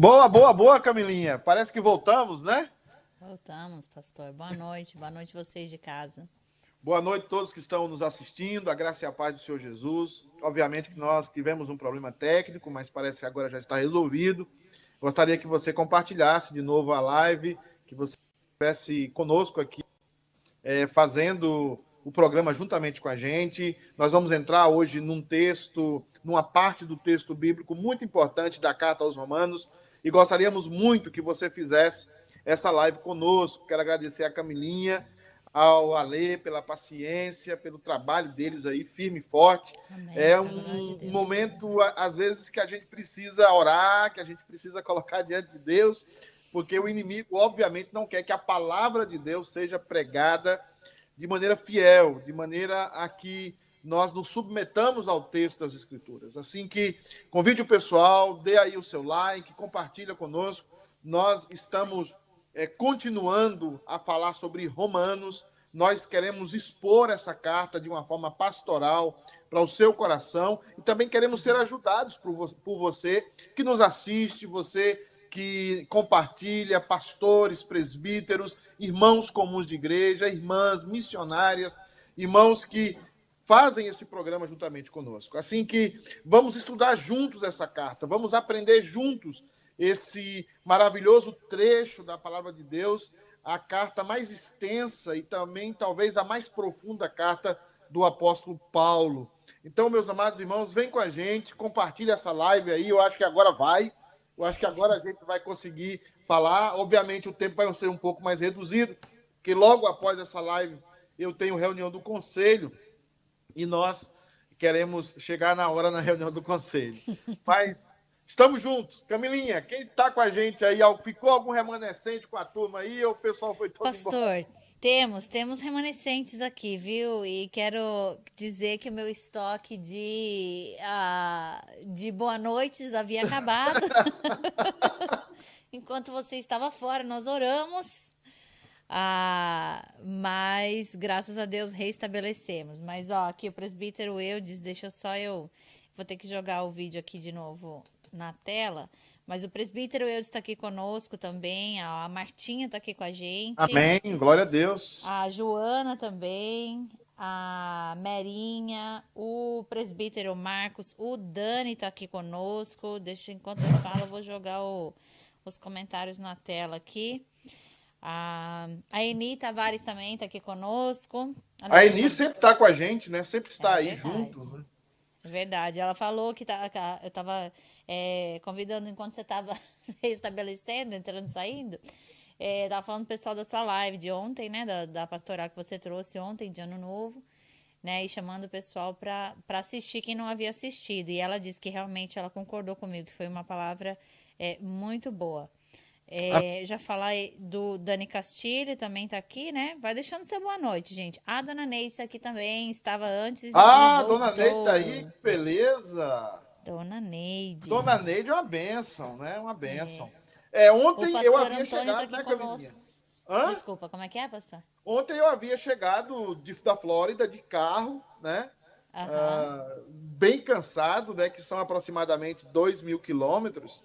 Boa, boa, boa, Camilinha. Parece que voltamos, né? Voltamos, pastor. Boa noite, boa noite vocês de casa. Boa noite a todos que estão nos assistindo, a graça e a paz do Senhor Jesus. Obviamente que nós tivemos um problema técnico, mas parece que agora já está resolvido. Gostaria que você compartilhasse de novo a live, que você estivesse conosco aqui, é, fazendo o programa juntamente com a gente. Nós vamos entrar hoje num texto, numa parte do texto bíblico muito importante da carta aos Romanos, e gostaríamos muito que você fizesse essa live conosco. Quero agradecer a Camilinha, ao Alê pela paciência, pelo trabalho deles aí, firme e forte. Amém. É um, um momento, às vezes, que a gente precisa orar, que a gente precisa colocar diante de Deus, porque o inimigo, obviamente, não quer que a palavra de Deus seja pregada de maneira fiel, de maneira a que nós nos submetamos ao texto das Escrituras. Assim que convide o pessoal, dê aí o seu like, compartilha conosco. Nós estamos é, continuando a falar sobre Romanos. Nós queremos expor essa carta de uma forma pastoral para o seu coração e também queremos ser ajudados por, por você que nos assiste, você que compartilha, pastores, presbíteros, irmãos comuns de igreja, irmãs missionárias, irmãos que fazem esse programa juntamente conosco. Assim que vamos estudar juntos essa carta, vamos aprender juntos esse maravilhoso trecho da palavra de Deus, a carta mais extensa e também talvez a mais profunda carta do apóstolo Paulo. Então, meus amados irmãos, vem com a gente, compartilha essa live aí, eu acho que agora vai. Eu acho que agora a gente vai conseguir falar. Obviamente, o tempo vai ser um pouco mais reduzido, porque logo após essa live eu tenho reunião do conselho e nós queremos chegar na hora na reunião do conselho. Mas estamos juntos. Camilinha, quem está com a gente aí? Ficou algum remanescente com a turma aí ou o pessoal foi todo Pastor, embora? temos, temos remanescentes aqui, viu? E quero dizer que o meu estoque de, uh, de boa noites havia acabado. Enquanto você estava fora, nós oramos ah, mas graças a Deus reestabelecemos. Mas ó, aqui o presbítero Eudes, deixa só eu. Vou ter que jogar o vídeo aqui de novo na tela. Mas o presbítero Eudes está aqui conosco também. A Martinha está aqui com a gente. Amém. Glória a Deus. A Joana também. A Merinha, o presbítero Marcos, o Dani está aqui conosco. Deixa enquanto eu falo, eu vou jogar o, os comentários na tela aqui. A, a Eni Tavares também está aqui conosco. A, a Eni sempre está com a gente, né? Sempre está é aí verdade. junto. Né? É verdade. Ela falou que tá, eu estava é, convidando enquanto você estava estabelecendo, entrando e saindo. Estava é, falando pro pessoal da sua live de ontem, né? Da, da pastoral que você trouxe ontem, de Ano Novo. Né, e chamando o pessoal para assistir quem não havia assistido. E ela disse que realmente ela concordou comigo, que foi uma palavra é, muito boa. É, já falar do Dani Castilho, também tá aqui, né? Vai deixando seu boa noite, gente. A dona Neide tá aqui também, estava antes. Ah, dona Neide tá aí, beleza. Dona Neide. Dona Neide é uma benção, né? Uma benção. É, é ontem eu havia Antônio tá chegado, tá né, Camilinha? Desculpa, como é que é, pastor? Ontem eu havia chegado de, da Flórida de carro, né? Uhum. Uh, bem cansado, né? Que são aproximadamente 2 mil quilômetros.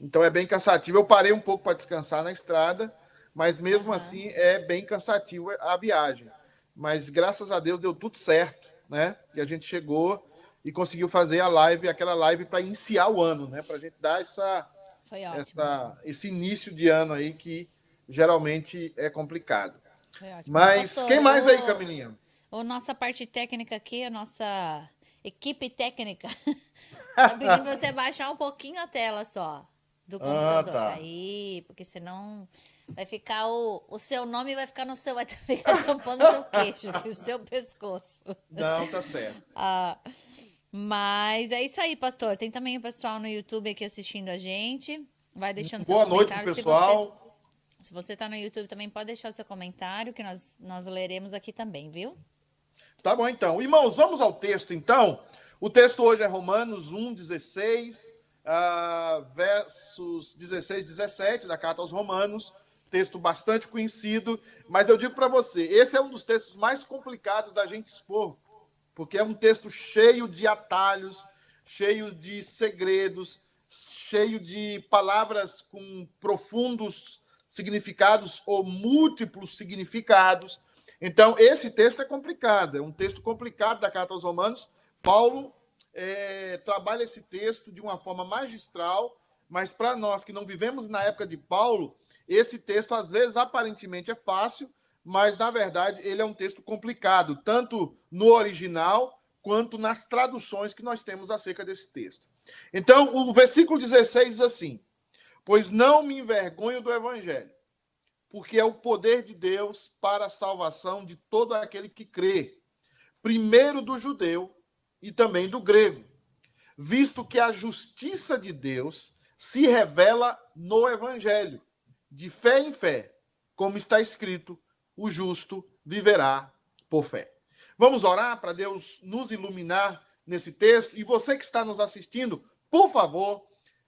Então é bem cansativo. Eu parei um pouco para descansar na estrada, mas mesmo uhum. assim é bem cansativo a viagem. Mas graças a Deus deu tudo certo, né? E a gente chegou e conseguiu fazer a live, aquela live para iniciar o ano, né? Para a gente dar essa, essa, esse início de ano aí que geralmente é complicado. Mas Pastor, quem mais o, aí, Camilinha? A nossa parte técnica aqui, a nossa equipe técnica, tá pedindo você baixar um pouquinho a tela só do ah, computador. Ah, tá. Aí, porque senão vai ficar o, o seu nome vai ficar no seu, vai ficar tampando o seu queixo, o seu pescoço. Não, tá certo. ah, mas é isso aí, pastor. Tem também o pessoal no YouTube aqui assistindo a gente. Vai deixando Boa seu noite, comentário. pessoal. Se você está no YouTube também pode deixar o seu comentário, que nós, nós leremos aqui também, viu? Tá bom, então. Irmãos, vamos ao texto, então. O texto hoje é Romanos 1, 16 uh, versos 16 e 17 da carta aos Romanos, texto bastante conhecido, mas eu digo para você, esse é um dos textos mais complicados da gente expor, porque é um texto cheio de atalhos, cheio de segredos, cheio de palavras com profundos significados ou múltiplos significados. Então, esse texto é complicado, é um texto complicado da carta aos Romanos. Paulo é, trabalha esse texto de uma forma magistral, mas para nós que não vivemos na época de Paulo, esse texto às vezes aparentemente é fácil, mas na verdade ele é um texto complicado, tanto no original quanto nas traduções que nós temos acerca desse texto. Então, o versículo 16 diz assim: Pois não me envergonho do evangelho, porque é o poder de Deus para a salvação de todo aquele que crê, primeiro do judeu e também do grego, visto que a justiça de Deus se revela no evangelho, de fé em fé, como está escrito: o justo viverá por fé. Vamos orar para Deus nos iluminar nesse texto. E você que está nos assistindo, por favor,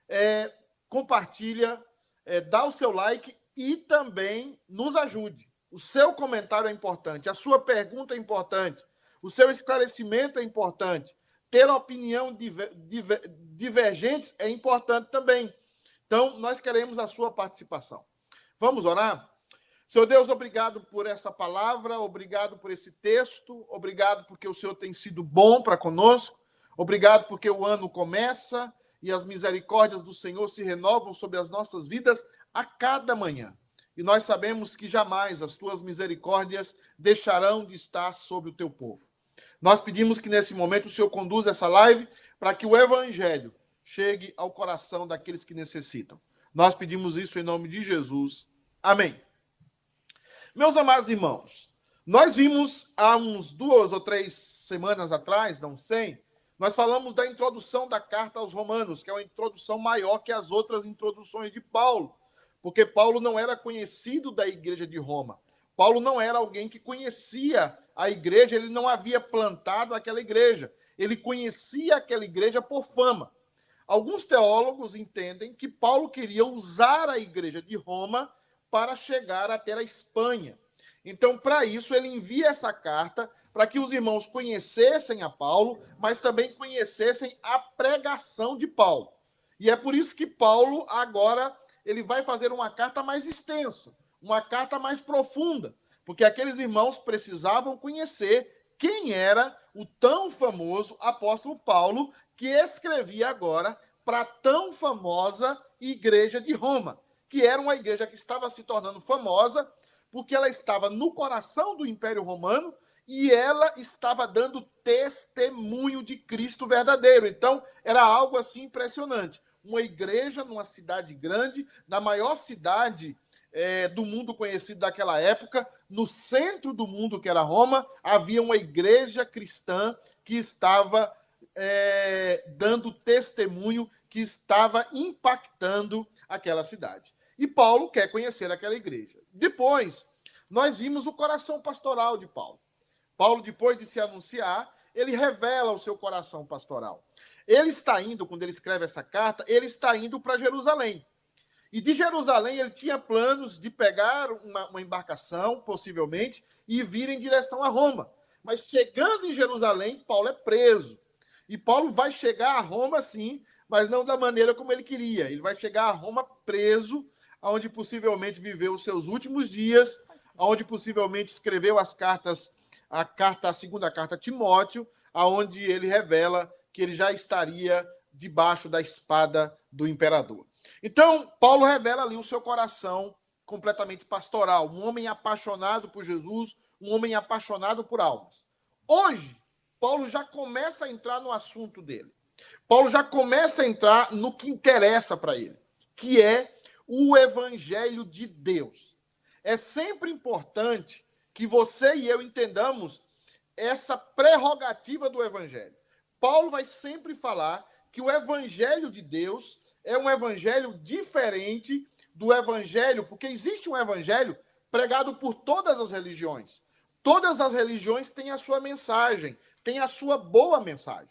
é, compartilha, é, dá o seu like e também nos ajude. O seu comentário é importante, a sua pergunta é importante, o seu esclarecimento é importante, ter opinião diver, diver, divergentes é importante também. Então, nós queremos a sua participação. Vamos orar? Senhor Deus, obrigado por essa palavra, obrigado por esse texto, obrigado porque o Senhor tem sido bom para conosco, obrigado porque o ano começa e as misericórdias do Senhor se renovam sobre as nossas vidas a cada manhã. E nós sabemos que jamais as tuas misericórdias deixarão de estar sobre o teu povo. Nós pedimos que nesse momento o Senhor conduza essa live para que o evangelho chegue ao coração daqueles que necessitam. Nós pedimos isso em nome de Jesus. Amém. Meus amados irmãos, nós vimos há uns duas ou três semanas atrás, não sei, nós falamos da introdução da carta aos Romanos, que é uma introdução maior que as outras introduções de Paulo, porque Paulo não era conhecido da igreja de Roma. Paulo não era alguém que conhecia a igreja, ele não havia plantado aquela igreja. Ele conhecia aquela igreja por fama. Alguns teólogos entendem que Paulo queria usar a igreja de Roma para chegar até a Espanha. Então, para isso, ele envia essa carta para que os irmãos conhecessem a Paulo, mas também conhecessem a pregação de Paulo. E é por isso que Paulo agora ele vai fazer uma carta mais extensa, uma carta mais profunda, porque aqueles irmãos precisavam conhecer quem era o tão famoso apóstolo Paulo que escrevia agora para a tão famosa igreja de Roma, que era uma igreja que estava se tornando famosa porque ela estava no coração do Império Romano e ela estava dando testemunho de Cristo verdadeiro. Então, era algo assim impressionante. Uma igreja numa cidade grande, na maior cidade é, do mundo conhecido daquela época, no centro do mundo, que era Roma, havia uma igreja cristã que estava é, dando testemunho, que estava impactando aquela cidade. E Paulo quer conhecer aquela igreja. Depois, nós vimos o coração pastoral de Paulo. Paulo, depois de se anunciar, ele revela o seu coração pastoral. Ele está indo, quando ele escreve essa carta, ele está indo para Jerusalém. E de Jerusalém ele tinha planos de pegar uma, uma, embarcação, possivelmente, e vir em direção a Roma. Mas chegando em Jerusalém, Paulo é preso. E Paulo vai chegar a Roma, sim, mas não da maneira como ele queria. Ele vai chegar a Roma preso, onde possivelmente viveu os seus últimos dias, onde possivelmente escreveu as cartas a carta, a segunda carta a Timóteo, aonde ele revela que ele já estaria debaixo da espada do imperador. Então, Paulo revela ali o seu coração completamente pastoral, um homem apaixonado por Jesus, um homem apaixonado por almas. Hoje, Paulo já começa a entrar no assunto dele. Paulo já começa a entrar no que interessa para ele, que é o evangelho de Deus. É sempre importante que você e eu entendamos essa prerrogativa do evangelho. Paulo vai sempre falar que o evangelho de Deus é um evangelho diferente do evangelho, porque existe um evangelho pregado por todas as religiões. Todas as religiões têm a sua mensagem, têm a sua boa mensagem.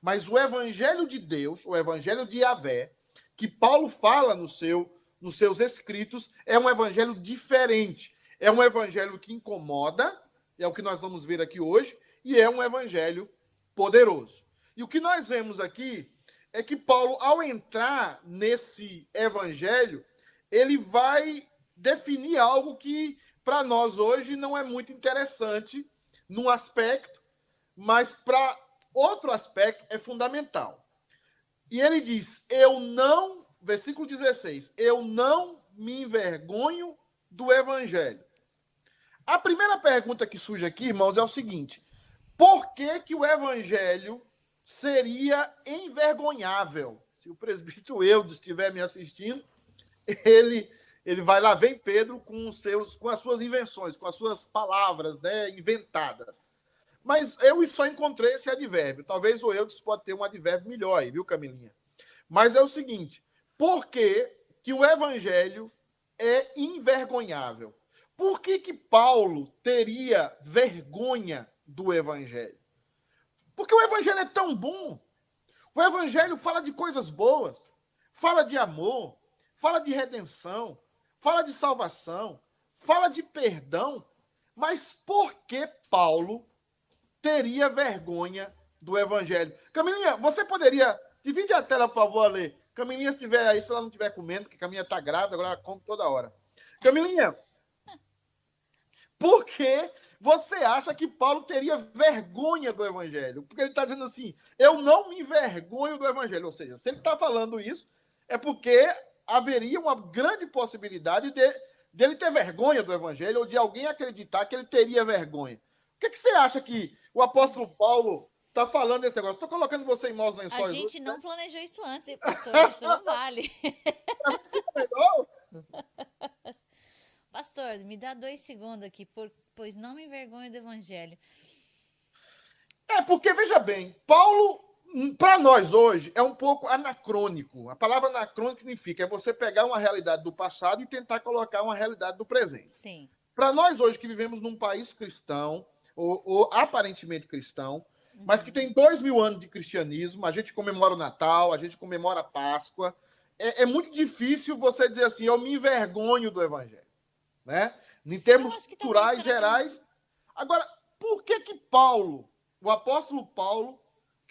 Mas o evangelho de Deus, o evangelho de Yahvé, que Paulo fala no seu, nos seus escritos, é um evangelho diferente. É um evangelho que incomoda, é o que nós vamos ver aqui hoje, e é um evangelho poderoso. E o que nós vemos aqui é que Paulo, ao entrar nesse evangelho, ele vai definir algo que para nós hoje não é muito interessante num aspecto, mas para outro aspecto é fundamental. E ele diz: Eu não, versículo 16, eu não me envergonho do evangelho. A primeira pergunta que surge aqui, irmãos, é o seguinte: por que, que o evangelho seria envergonhável? Se o presbítero Eudes estiver me assistindo, ele ele vai lá, vem Pedro com os seus com as suas invenções, com as suas palavras, né, inventadas. Mas eu só encontrei esse advérbio. Talvez o Eudes pode ter um advérbio melhor aí, viu, Camilinha? Mas é o seguinte: por que, que o evangelho é envergonhável? Por que, que Paulo teria vergonha do evangelho? Porque o evangelho é tão bom. O evangelho fala de coisas boas, fala de amor, fala de redenção, fala de salvação, fala de perdão. Mas por que Paulo teria vergonha do evangelho? Camilinha, você poderia. Divide a tela, por favor, Ale. Camilinha, se tiver aí, se ela não estiver comendo, porque Camilinha está grávida, agora ela come toda hora. Camilinha, por que você acha que Paulo teria vergonha do evangelho? Porque ele está dizendo assim: eu não me envergonho do evangelho. Ou seja, se ele está falando isso, é porque haveria uma grande possibilidade de dele ter vergonha do evangelho ou de alguém acreditar que ele teria vergonha. O que, que você acha que o apóstolo Paulo está falando desse negócio? Estou colocando você em maus lençóis. A gente não planejou isso antes, pastor. Isso não vale. pastor, me dá dois segundos aqui, por, pois não me envergonho do evangelho. É, porque, veja bem, Paulo para nós hoje é um pouco anacrônico. A palavra anacrônico significa é você pegar uma realidade do passado e tentar colocar uma realidade do presente. Sim. Para nós hoje que vivemos num país cristão ou, ou aparentemente cristão, uhum. mas que tem dois mil anos de cristianismo, a gente comemora o Natal, a gente comemora a Páscoa, é, é muito difícil você dizer assim, eu me envergonho do Evangelho, né? Em termos culturais gerais. Agora, por que que Paulo, o apóstolo Paulo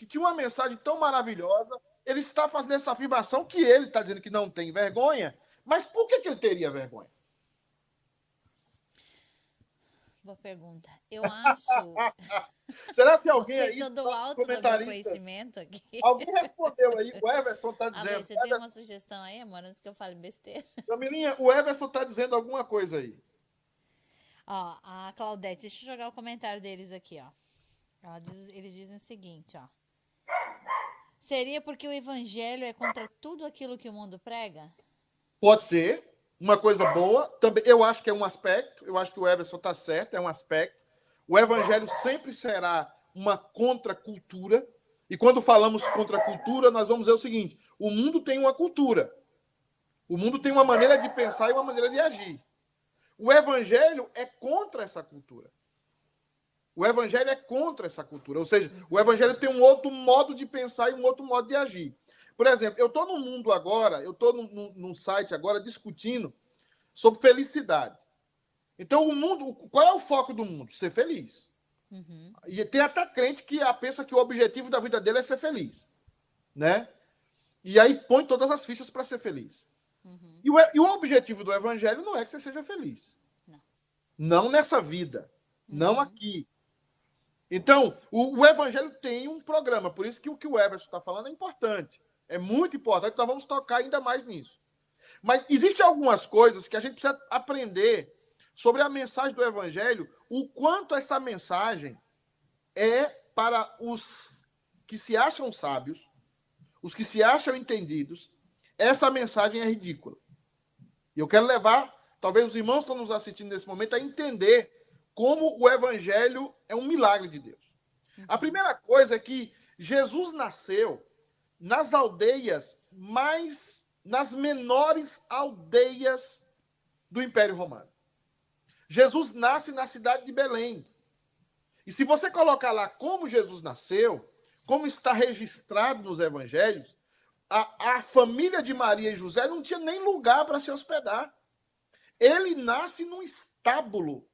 que tinha uma mensagem tão maravilhosa, ele está fazendo essa afirmação que ele está dizendo que não tem vergonha, mas por que, que ele teria vergonha? Boa pergunta. Eu acho. Será se alguém aí. Todo alto conhecimento aqui. Alguém respondeu aí, o Everson está dizendo. Amor, você tem uma sugestão aí, amor, antes que eu fale besteira? Camilinha, o Everson está dizendo alguma coisa aí. Ó, a Claudete, deixa eu jogar o comentário deles aqui, ó. Diz, eles dizem o seguinte, ó. Seria porque o evangelho é contra tudo aquilo que o mundo prega? Pode ser. Uma coisa boa. Também, eu acho que é um aspecto. Eu acho que o Everson está certo, é um aspecto. O evangelho sempre será uma contracultura. E quando falamos contra a cultura, nós vamos dizer o seguinte: o mundo tem uma cultura. O mundo tem uma maneira de pensar e uma maneira de agir. O evangelho é contra essa cultura. O evangelho é contra essa cultura. Ou seja, o evangelho tem um outro modo de pensar e um outro modo de agir. Por exemplo, eu estou no mundo agora, eu estou num, site agora discutindo sobre felicidade. Então, o mundo, qual é o foco do mundo? Ser feliz. Uhum. E tem até crente que pensa que o objetivo da vida dele é ser feliz. Né? E aí põe todas as fichas para ser feliz. Uhum. E, o, e, o, objetivo do evangelho não é que você seja feliz. Não, não nessa vida. Uhum. Não aqui. Então, o, o, Evangelho tem um programa, por isso que o que o Everson está falando é importante. É muito importante, nós vamos tocar ainda mais nisso. Mas existem algumas coisas que a gente precisa aprender sobre a mensagem do Evangelho, o quanto essa mensagem é para os que se acham sábios, os que se acham entendidos, essa mensagem é ridícula. E eu quero levar, talvez os irmãos que estão nos assistindo nesse momento, a entender como o evangelho é um milagre de Deus. A primeira coisa é que Jesus nasceu nas aldeias mais nas menores aldeias do Império Romano. Jesus nasce na cidade de Belém. E se você colocar lá como Jesus nasceu, como está registrado nos evangelhos, a, a família de Maria e José não tinha nem lugar para se hospedar. Ele nasce num estábulo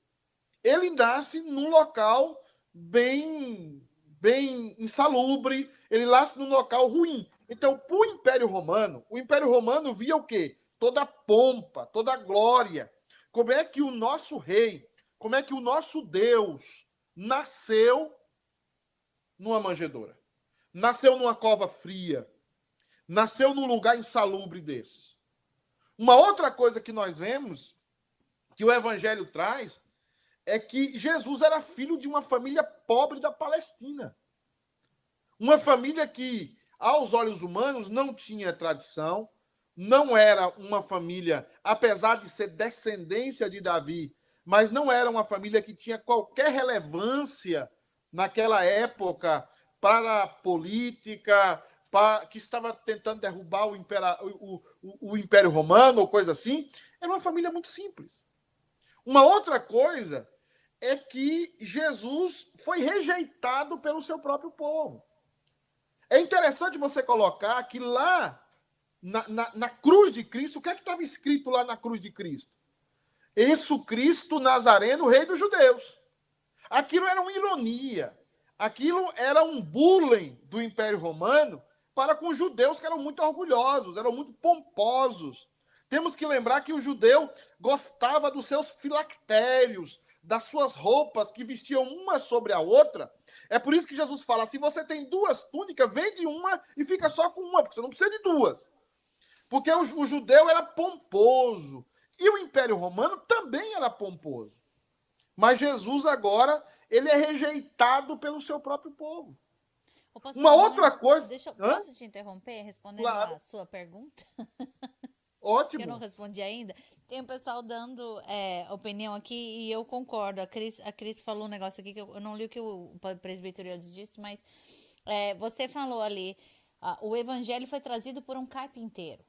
ele nasce num local bem, bem insalubre, ele nasce num local ruim. Então, para o Império Romano, o Império Romano via o quê? Toda a pompa, toda a glória. Como é que o nosso rei, como é que o nosso Deus nasceu numa manjedoura? Nasceu numa cova fria. Nasceu num lugar insalubre desses. Uma outra coisa que nós vemos, que o Evangelho traz, é que Jesus era filho de uma família pobre da Palestina. Uma família que, aos olhos humanos, não tinha tradição, não era uma família, apesar de ser descendência de Davi, mas não era uma família que tinha qualquer relevância naquela época para a política, para, que estava tentando derrubar o, o, o, o Império Romano ou coisa assim. Era uma família muito simples. Uma outra coisa é que Jesus foi rejeitado pelo seu próprio povo. É interessante você colocar que lá na, na, na cruz de Cristo, o que é que estava escrito lá na cruz de Cristo? Isso Cristo Nazareno, rei dos judeus. Aquilo era uma ironia. Aquilo era um bullying do Império Romano para com os judeus que eram muito orgulhosos, eram muito pomposos. Temos que lembrar que o judeu gostava dos seus filactérios, das suas roupas que vestiam uma sobre a outra. É por isso que Jesus fala: se você tem duas túnicas, vende uma e fica só com uma, porque você não precisa de duas. Porque o, o judeu era pomposo. E o Império Romano também era pomposo. Mas Jesus agora, ele é rejeitado pelo seu próprio povo. Uma outra coisa. Deixa eu, posso te interromper respondendo claro. a sua pergunta? Ótimo. eu não respondi ainda. Tem o um pessoal dando é, opinião aqui e eu concordo. A Cris, a Cris falou um negócio aqui que eu, eu não li o que o presbiteriano disse, mas é, você falou ali: o evangelho foi trazido por um carpinteiro.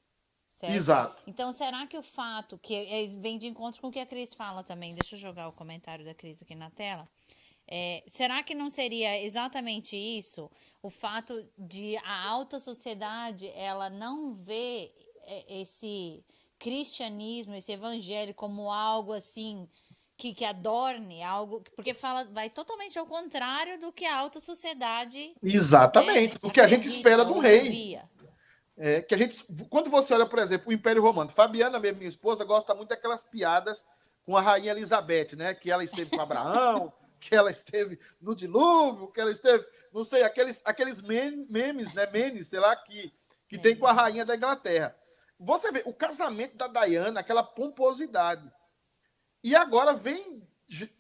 Certo? Exato. Então, será que o fato, que é, vem de encontro com o que a Cris fala também, deixa eu jogar o comentário da Cris aqui na tela. É, será que não seria exatamente isso? O fato de a alta sociedade ela não ver é, esse cristianismo, esse evangelho como algo assim que, que adorne, algo porque fala vai totalmente ao contrário do que a alta sociedade exatamente é, do que a gente espera um rei. É, que a gente, quando você olha, por exemplo, o Império Romano, Fabiana, minha esposa, gosta muito daquelas piadas com a rainha Elizabeth, né? Que ela esteve com Abraão, que ela esteve no dilúvio, que ela esteve, não sei, aqueles, aqueles memes, né? Memes, sei lá, que, que é. tem com a rainha da Inglaterra. Você vê o casamento da Diana, aquela pomposidade. E agora vem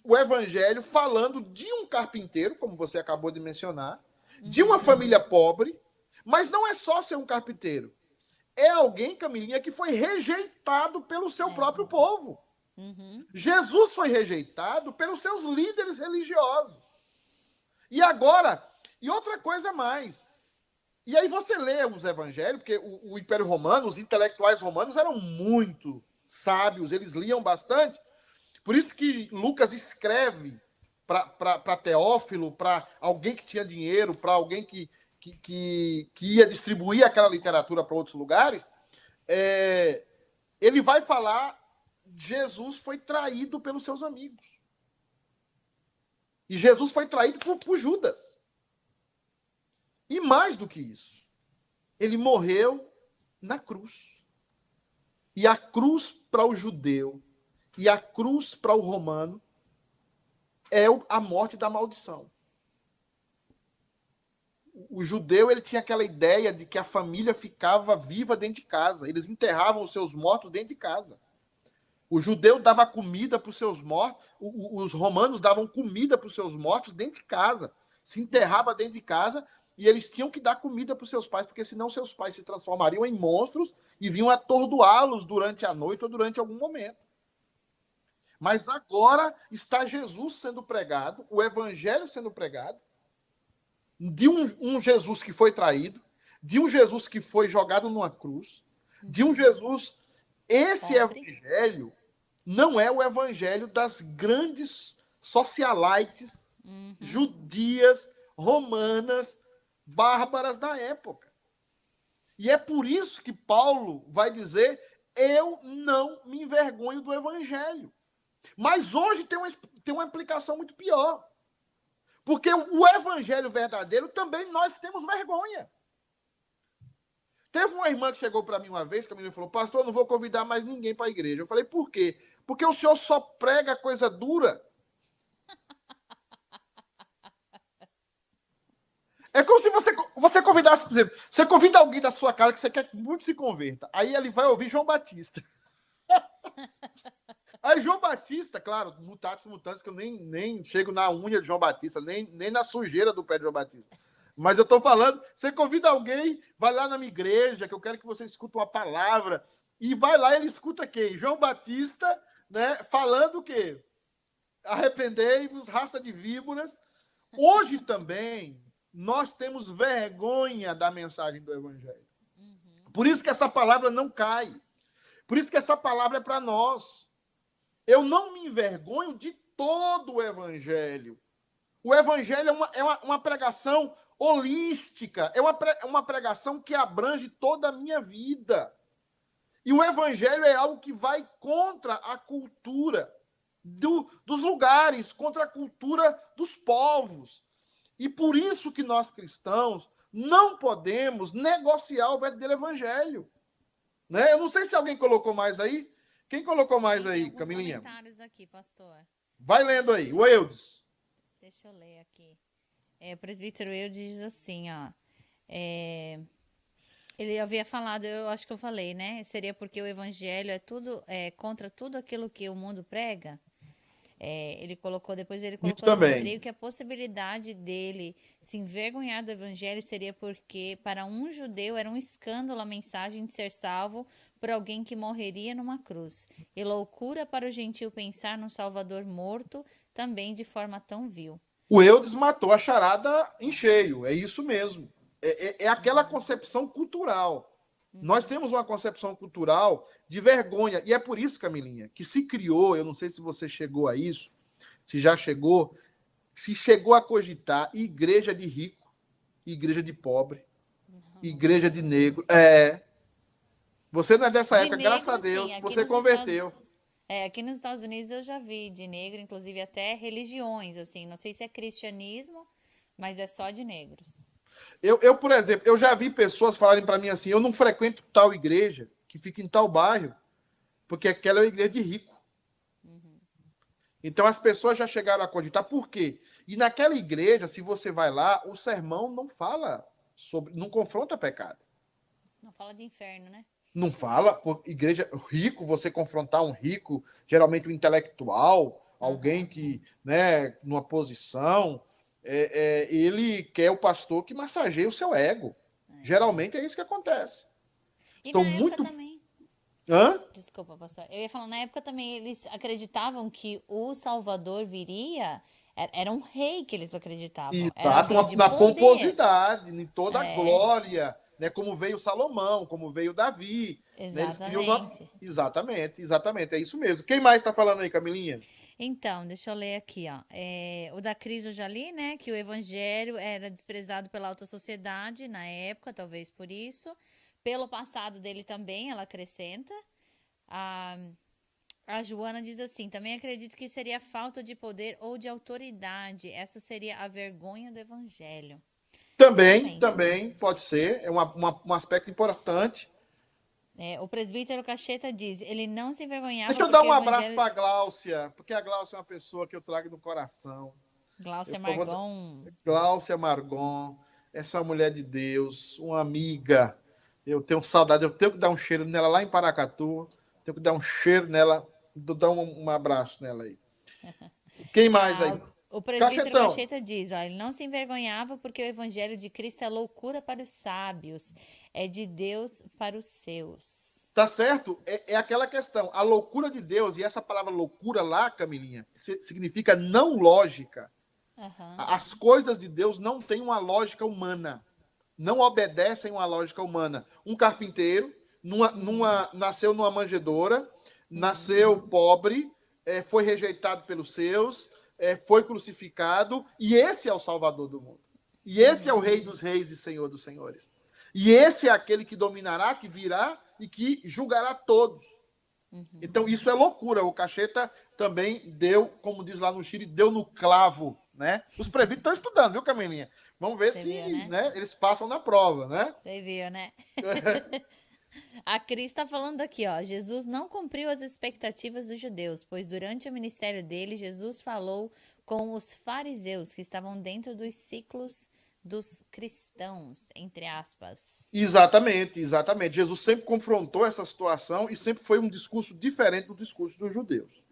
o evangelho falando de um carpinteiro, como você acabou de mencionar, de uma uhum. família pobre, mas não é só ser um carpinteiro. É alguém, Camilinha, que foi rejeitado pelo seu é. próprio povo. Uhum. Jesus foi rejeitado pelos seus líderes religiosos. E agora, e outra coisa mais, e aí você lê os evangelhos, porque o, o, Império Romano, os intelectuais romanos eram muito sábios, eles liam bastante. Por isso que Lucas escreve para Teófilo, para alguém que tinha dinheiro, para alguém que, que, que, que, ia distribuir aquela literatura para outros lugares. É, ele vai falar: Jesus foi traído pelos seus amigos. E Jesus foi traído por, por Judas. E mais do que isso, ele morreu na cruz. E a cruz para o judeu e a cruz para o romano é a morte da maldição. O judeu ele tinha aquela ideia de que a família ficava viva dentro de casa. Eles enterravam os seus mortos dentro de casa. O judeu dava comida para os seus mortos, os romanos davam comida para os seus mortos dentro de casa. Se enterrava dentro de casa e eles tinham que dar comida para os seus pais, porque senão seus pais se transformariam em monstros e vinham atordoá-los durante a noite ou durante algum momento. Mas agora está Jesus sendo pregado, o evangelho sendo pregado, de um, um Jesus que foi traído, de um Jesus que foi jogado numa cruz, de um Jesus. Esse evangelho não é o evangelho das grandes socialites uhum. judias, romanas, bárbaras da época. E é por isso que Paulo vai dizer: eu não me envergonho do evangelho. Mas hoje tem uma, tem uma implicação muito pior. Porque o evangelho verdadeiro também nós temos vergonha. Teve uma irmã que chegou para mim uma vez, que a menina falou: Pastor, eu não vou convidar mais ninguém para a igreja. Eu falei: Por quê? Porque o senhor só prega coisa dura. É como se você, você convidasse, por exemplo, você convida alguém da sua casa que você quer que muito se converta. Aí ele vai ouvir João Batista. Aí João Batista, claro, mutatis mutantes, que eu nem, nem chego na unha de João Batista, nem, nem na sujeira do pé de João Batista. Mas eu estou falando, você convida alguém, vai lá na minha igreja, que eu quero que você escute uma palavra, e vai lá ele escuta quem? João Batista, né, falando o quê? Arrependei-vos, raça de víboras. Hoje também nós temos vergonha da mensagem do evangelho. Uhum. Por isso que essa palavra não cai. Por isso que essa palavra é para nós. Eu não me envergonho de todo o evangelho. O evangelho é uma, é uma, uma pregação holística, é uma, é uma pregação que abrange toda a minha vida. E o evangelho é algo que vai contra a cultura do, dos lugares, contra a cultura dos povos. E por isso que nós cristãos não podemos negociar o verdadeiro evangelho. Né? Eu não sei se alguém colocou mais aí. Quem colocou mais Tem aí, Camilinha? comentários aqui, pastor. Vai lendo aí, o Eudes. Deixa eu ler aqui. É, o presbítero eu diz assim, ó. É, ele havia falado, eu acho que eu falei, né? Seria porque o evangelho é tudo é, contra tudo aquilo que o mundo prega. É, ele colocou, depois ele colocou assim, também. creio que a possibilidade dele se envergonhar do evangelho seria porque para um judeu era um escândalo a mensagem de ser salvo por alguém que morreria numa cruz. E loucura para o gentil pensar num salvador morto também de forma tão vil. O Eudes matou a charada em cheio, é isso mesmo. É, é, é aquela concepção cultural. Uhum. Nós temos uma concepção cultural de vergonha. E é por isso, Camilinha, que se criou, eu não sei se você chegou a isso, se já chegou, se chegou a cogitar igreja de rico, igreja de pobre, igreja de negro. É. Você não é dessa de época, negro, graças a Deus, sim, você converteu. Estados... É, aqui nos Estados Unidos eu já vi de negro, inclusive até religiões, assim. Não sei se é cristianismo, mas é só de negros. Eu, eu por exemplo, eu já vi pessoas falarem para mim assim: eu não frequento tal igreja que fica em tal bairro, porque aquela é uma igreja de rico. Uhum. Então as pessoas já chegaram a cogitar. Por quê? E naquela igreja, se você vai lá, o sermão não fala sobre. não confronta pecado. Não fala de inferno, né? Não fala, por igreja rico, você confrontar um rico, geralmente um intelectual, alguém que, né, numa posição, é, é, ele quer o pastor que massageie o seu ego. É. Geralmente é isso que acontece. E Estão muito. Também... Hã? Desculpa, pastor. Eu ia falar, na época também eles acreditavam que o Salvador viria. Era um rei que eles acreditavam. E tá, na pomposidade, em toda a é. glória né? Como veio Salomão, como veio Davi. Exatamente. Né? Exatamente, exatamente. É isso mesmo. Quem mais está falando aí, Camilinha? Então, deixa eu ler aqui, ó. É, o da crise eu já li, né? Que o evangelho era desprezado pela alta sociedade na época, talvez por isso. Pelo passado dele também, ela acrescenta. A, a Joana diz assim: também acredito que seria falta de poder ou de autoridade. Essa seria a vergonha do evangelho. Também, também pode ser, é uma, uma, um aspecto importante. É, o presbítero Cacheta diz, ele não se envergonhava. Deixa eu dar um abraço evangelho... para a Gláucia, porque a Gláucia é uma pessoa que eu trago no coração. Gláucia Margon. Gláucia Margon, essa mulher de Deus, uma amiga. Eu tenho saudade, eu tenho que dar um cheiro nela lá em Paracatu, tenho que dar um cheiro nela, dar um, um abraço nela aí. Quem mais aí? O presbítero Cachetão. Cacheta diz, ó, ele não se envergonhava porque o evangelho de Cristo é loucura para os sábios, é de Deus para os seus. Tá certo? É, é aquela questão. A loucura de Deus, e essa palavra loucura lá, Camilinha, significa não lógica. Uhum. As coisas de Deus não têm uma lógica humana. Não obedecem uma lógica humana. Um carpinteiro numa, numa, nasceu numa manjedoura, nasceu uhum. pobre, é, foi rejeitado pelos seus, é, foi crucificado e esse é o Salvador do mundo. E esse é o Rei dos Reis e Senhor dos Senhores. E esse é aquele que dominará, que virá e que julgará todos. Uhum. Então isso é loucura. O Cacheta também deu, como diz lá no Chile, deu no clavo né? Os presbíteros estão estudando, viu, Camilinha? Vamos ver Você se viu, né? Né, eles passam na prova, né? Você viu, né? A Cris está falando aqui, ó. Jesus não cumpriu as expectativas dos judeus, pois durante o ministério dele, Jesus falou com os fariseus que estavam dentro dos ciclos dos cristãos, entre aspas. Exatamente, exatamente. Jesus sempre confrontou essa situação e sempre foi um discurso diferente do discurso dos judeus.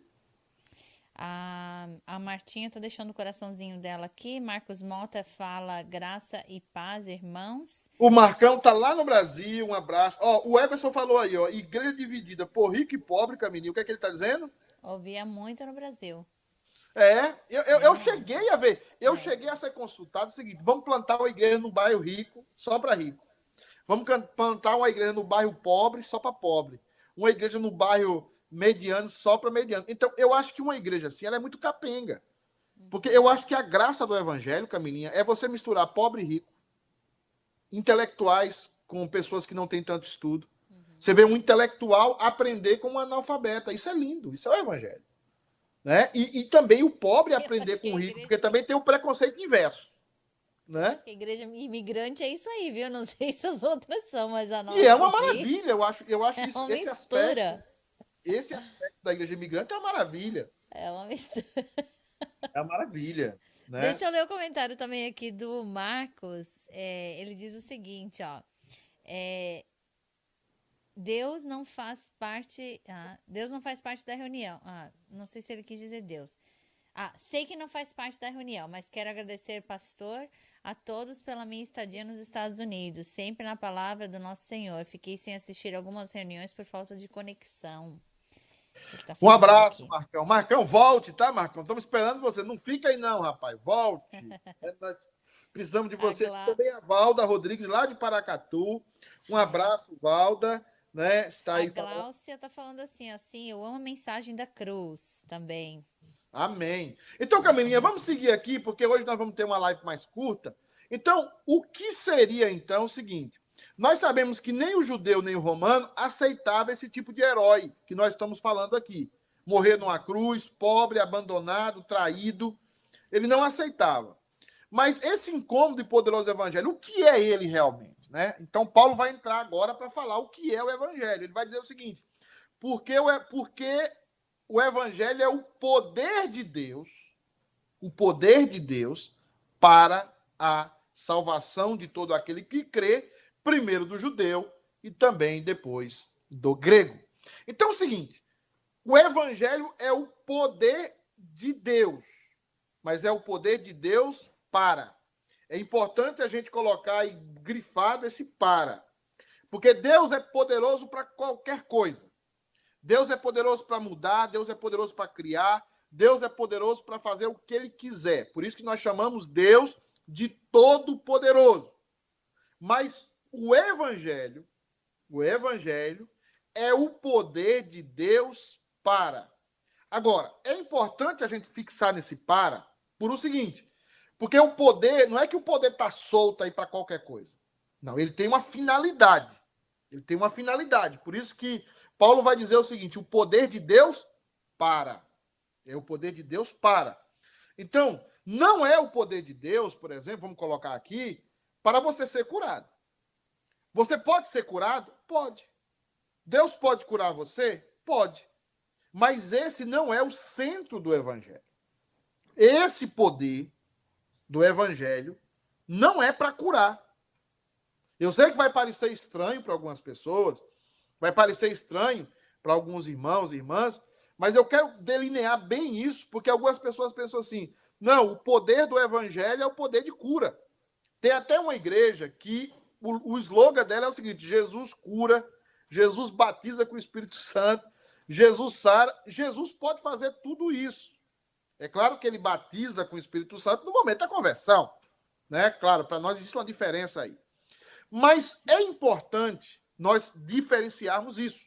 A, a Martinha tá deixando o coraçãozinho dela aqui. Marcos Mota fala graça e paz, irmãos. O Marcão tá lá no Brasil, um abraço. Ó, o Everson falou aí, ó, igreja dividida por rico e pobre, Camininho. O que é que ele tá dizendo? Ouvia muito no Brasil. É, eu, eu, eu cheguei a ver, eu é. cheguei a ser consultado o seguinte: vamos plantar uma igreja no bairro rico, só para rico. Vamos plantar uma igreja no bairro pobre, só para pobre. Uma igreja no bairro mediano só para mediano. Então, eu acho que uma igreja assim, ela é muito capenga. Porque eu acho que a graça do evangelho, Camilinha, é você misturar pobre e rico, intelectuais com pessoas que não têm tanto estudo. Uhum. Você vê um intelectual aprender com um analfabeta. Isso é lindo, isso é o evangelho. Né? E, e também o pobre aprender com o rico, porque também tem o preconceito inverso. Né? Acho que a igreja imigrante é isso aí, viu? Não sei se as outras são, mas a nossa. E é uma maravilha, eu acho, eu acho é isso, esse mistura. aspecto esse aspecto da igreja imigrante é uma maravilha. É uma mistura. É uma maravilha. Né? Deixa eu ler o comentário também aqui do Marcos. É, ele diz o seguinte, ó. É, Deus não faz parte. Ah, Deus não faz parte da reunião. Ah, não sei se ele quis dizer Deus. Ah, sei que não faz parte da reunião, mas quero agradecer, pastor, a todos pela minha estadia nos Estados Unidos, sempre na palavra do nosso Senhor. Fiquei sem assistir algumas reuniões por falta de conexão. Tá um abraço, aqui. Marcão. Marcão, volte, tá, Marcão? Estamos esperando você. Não fica aí, não, rapaz. Volte. é, nós precisamos de você. Também a Valda Rodrigues, lá de Paracatu. Um abraço, Valda. Né? Está aí a Gláucia está falando assim, assim, eu amo a mensagem da cruz também. Amém. Então, Camilinha, vamos seguir aqui, porque hoje nós vamos ter uma live mais curta. Então, o que seria, então, o seguinte? Nós sabemos que nem o judeu nem o romano aceitava esse tipo de herói que nós estamos falando aqui. Morrer numa cruz, pobre, abandonado, traído. Ele não aceitava. Mas esse incômodo e poderoso evangelho, o que é ele realmente? Né? Então, Paulo vai entrar agora para falar o que é o evangelho. Ele vai dizer o seguinte: porque o, porque o evangelho é o poder de Deus, o poder de Deus para a salvação de todo aquele que crê primeiro do judeu e também depois do grego. Então é o seguinte: o evangelho é o poder de Deus, mas é o poder de Deus para. É importante a gente colocar e grifado esse para. Porque Deus é poderoso para qualquer coisa. Deus é poderoso para mudar, Deus é poderoso para criar, Deus é poderoso para fazer o que ele quiser. Por isso que nós chamamos Deus de todo poderoso. Mas o evangelho, o evangelho é o poder de Deus para. Agora, é importante a gente fixar nesse para por o seguinte, porque o poder, não é que o poder está solto aí para qualquer coisa. Não, ele tem uma finalidade. Ele tem uma finalidade. Por isso que Paulo vai dizer o seguinte: o poder de Deus para. É o poder de Deus para. Então, não é o poder de Deus, por exemplo, vamos colocar aqui, para você ser curado. Você pode ser curado? Pode. Deus pode curar você? Pode. Mas esse não é o centro do evangelho. Esse poder do evangelho não é para curar. Eu sei que vai parecer estranho para algumas pessoas, vai parecer estranho para alguns irmãos e irmãs, mas eu quero delinear bem isso, porque algumas pessoas pensam assim: não, o poder do evangelho é o poder de cura. Tem até uma igreja que o, o slogan dela é o seguinte: Jesus cura, Jesus batiza com o Espírito Santo, Jesus sara. Jesus pode fazer tudo isso. É claro que ele batiza com o Espírito Santo no momento da conversão. Né? Claro, para nós existe uma diferença aí. Mas é importante nós diferenciarmos isso.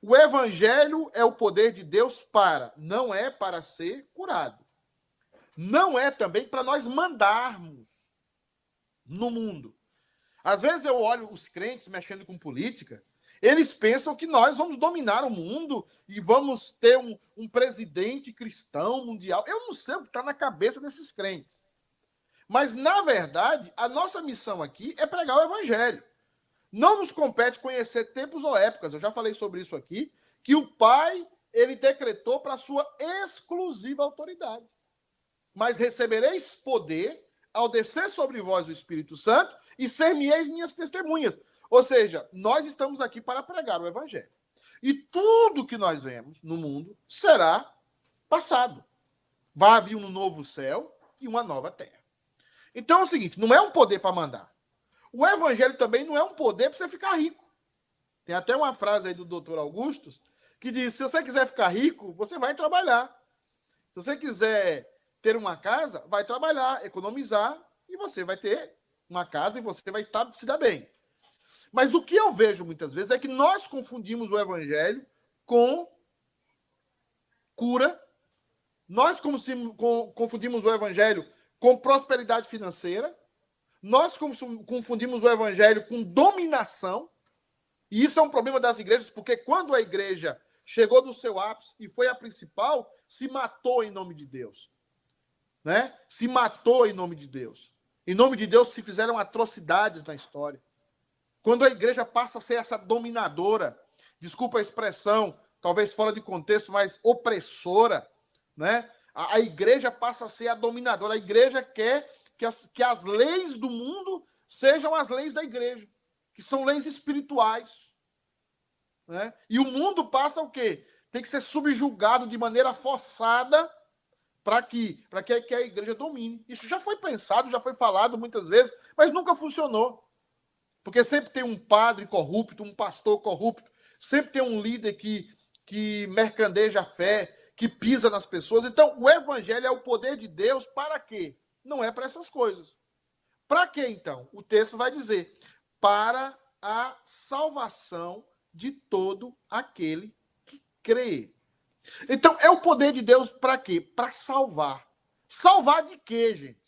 O evangelho é o poder de Deus para, não é para ser curado. Não é também para nós mandarmos no mundo. Às vezes eu olho os crentes mexendo com política Eles pensam que nós vamos dominar o mundo e vamos ter um, um presidente cristão mundial. Eu não sei o que está na cabeça desses crentes. Mas, na verdade, a nossa missão aqui é pregar o evangelho. Não nos compete conhecer tempos ou épocas. Eu já falei sobre isso aqui, que o Pai ele decretou para sua exclusiva autoridade. Mas recebereis poder ao descer sobre vós o Espírito Santo e ser-me-eis minhas testemunhas. Ou seja, nós estamos aqui para pregar o Evangelho. E tudo que nós vemos no mundo será passado. Vai haver um novo céu e uma nova terra. Então é o seguinte: não é um poder para mandar. O Evangelho também não é um poder para você ficar rico. Tem até uma frase aí do doutor Augustus que diz: se você quiser ficar rico, você vai trabalhar. Se você quiser ter uma casa, vai trabalhar, economizar, e você vai ter uma casa e você vai estar, se dar bem. Mas o que eu vejo muitas vezes é que nós confundimos o evangelho com cura. Nós confundimos o evangelho com prosperidade financeira. Nós confundimos o evangelho com dominação. E isso é um problema das igrejas, porque quando a igreja chegou no seu ápice e foi a principal, se matou em nome de Deus. Né? Se matou em nome de Deus. Em nome de Deus se fizeram atrocidades na história. Quando a igreja passa a ser essa dominadora, desculpa a expressão, talvez fora de contexto, mas opressora, né? A, a igreja passa a ser a dominadora. A igreja quer que as, que as leis do mundo sejam as leis da igreja, que são leis espirituais. Né? E o mundo passa o quê? Tem que ser subjugado de maneira forçada para que, que, que a igreja domine. Isso já foi pensado, já foi falado muitas vezes, mas nunca funcionou. Porque sempre tem um padre corrupto, um pastor corrupto, sempre tem um líder que, que mercandeja a fé, que pisa nas pessoas. Então, o evangelho é o poder de Deus para quê? Não é para essas coisas. Para quê, então? O texto vai dizer: para a salvação de todo aquele que crê. Então, é o poder de Deus para quê? Para salvar. Salvar de quê, gente?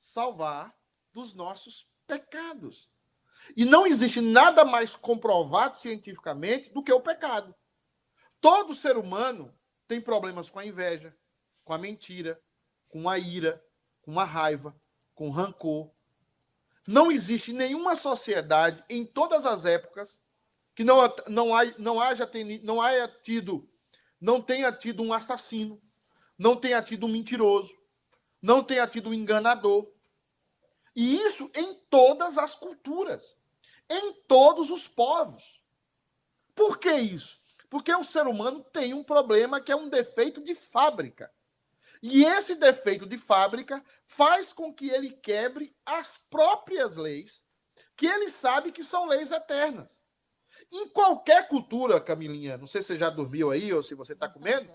Salvar dos nossos pecados. E não existe nada mais comprovado cientificamente do que o pecado. Todo ser humano tem problemas com a inveja, com a mentira, com a ira, com a raiva, com rancor. Não existe nenhuma sociedade em todas as épocas que não, não, não, haja, não haja tido, não tenha tido um assassino, não tenha tido um mentiroso, não tenha tido um enganador. E isso em todas as culturas em todos os povos. Por que isso? Porque o ser humano tem um problema que é um defeito de fábrica. E esse defeito de fábrica faz com que ele quebre as próprias leis, que ele sabe que são leis eternas. Em qualquer cultura, Camilinha, não sei se você já dormiu aí ou se você está comendo.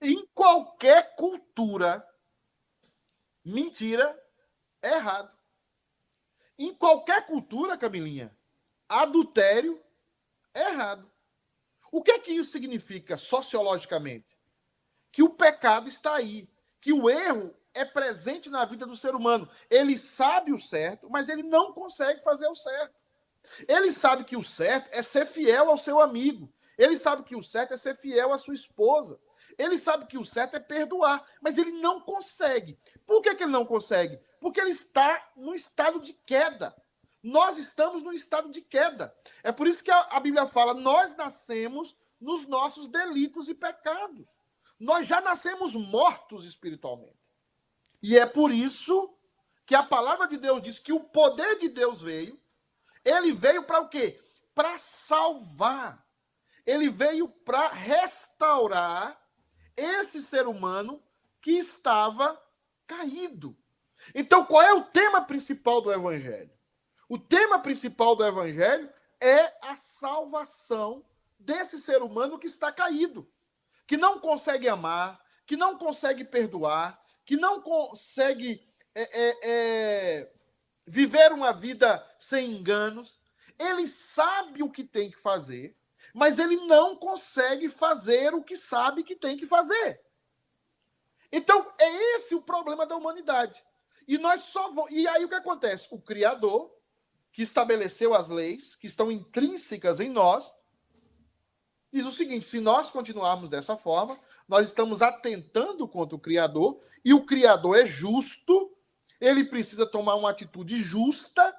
Em qualquer cultura, mentira é errado. Em qualquer cultura, Camilinha, adultério é errado. O que é que isso significa sociologicamente? Que o pecado está aí, que o erro é presente na vida do ser humano. Ele sabe o certo, mas ele não consegue fazer o certo. Ele sabe que o certo é ser fiel ao seu amigo. Ele sabe que o certo é ser fiel à sua esposa. Ele sabe que o certo é perdoar, mas ele não consegue. Por que, que ele não consegue? Porque ele está no estado de queda. Nós estamos no estado de queda. É por isso que a, a Bíblia fala: nós nascemos nos nossos delitos e pecados. Nós já nascemos mortos espiritualmente. E é por isso que a palavra de Deus diz que o poder de Deus veio. Ele veio para o quê? Para salvar. Ele veio para restaurar esse ser humano que estava caído. Então, qual é o tema principal do Evangelho? O tema principal do Evangelho é a salvação desse ser humano que está caído, que não consegue amar, que não consegue perdoar, que não consegue é, é, é, viver uma vida sem enganos. Ele sabe o que tem que fazer, mas ele não consegue fazer o que sabe que tem que fazer. Então, é esse o problema da humanidade. E nós só vamos... E aí o que acontece? O Criador, que estabeleceu as leis, que estão intrínsecas em nós, diz o seguinte: se nós continuarmos dessa forma, nós estamos atentando contra o Criador, e o Criador é justo, ele precisa tomar uma atitude justa,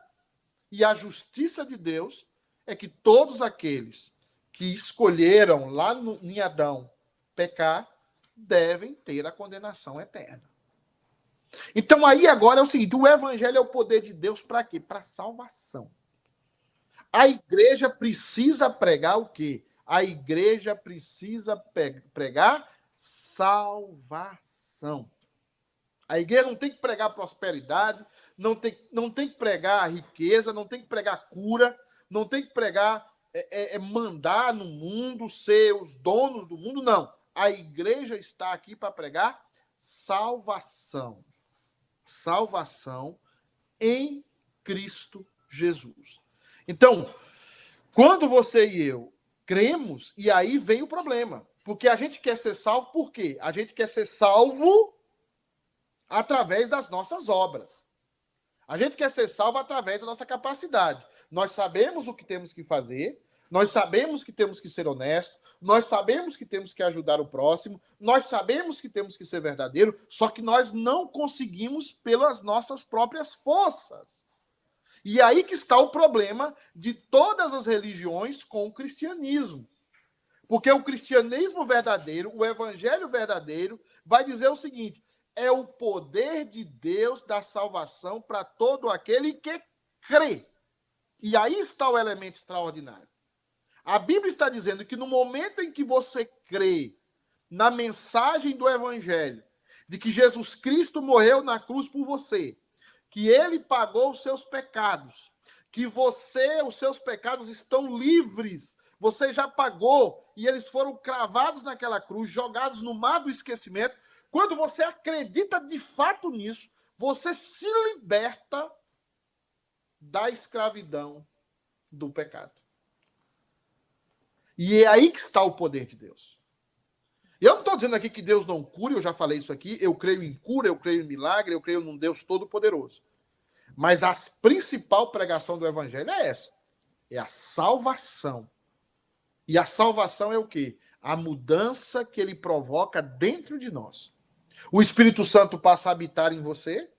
e a justiça de Deus é que todos aqueles que escolheram lá no, em Adão pecar devem ter a condenação eterna. Então aí agora é o seguinte: o evangelho é o poder de Deus para quê? Para salvação. A igreja precisa pregar o quê? A igreja precisa pregar salvação. A igreja não tem que pregar prosperidade, não tem, não tem que pregar riqueza, não tem que pregar cura, não tem que pregar é, é, é mandar no mundo, ser os donos do mundo, não. A igreja está aqui para pregar salvação salvação em Cristo Jesus. Então, quando você e eu cremos, e aí vem o problema. Porque a gente quer ser salvo por quê? A gente quer ser salvo através das nossas obras. A gente quer ser salvo através da nossa capacidade. Nós sabemos o que temos que fazer, nós sabemos que temos que ser honestos, nós sabemos que temos que ajudar o próximo, nós sabemos que temos que ser verdadeiro, só que nós não conseguimos pelas nossas próprias forças. E aí que está o problema de todas as religiões com o cristianismo. Porque o cristianismo verdadeiro, o evangelho verdadeiro, vai dizer o seguinte: é o poder de Deus da salvação para todo aquele que crê. E aí está o elemento extraordinário. A Bíblia está dizendo que no momento em que você crê na mensagem do Evangelho, de que Jesus Cristo morreu na cruz por você, que ele pagou os seus pecados, que você, os seus pecados estão livres, você já pagou e eles foram cravados naquela cruz, jogados no mar do esquecimento. Quando você acredita de fato nisso, você se liberta da escravidão do pecado. E é aí que está o poder de Deus. Eu não estou dizendo aqui que Deus não cura, eu já falei isso aqui. Eu creio em cura, eu creio em milagre, eu creio num Deus todo-poderoso. Mas a principal pregação do Evangelho é essa: é a salvação. E a salvação é o quê? A mudança que ele provoca dentro de nós. O Espírito Santo passa a habitar em você.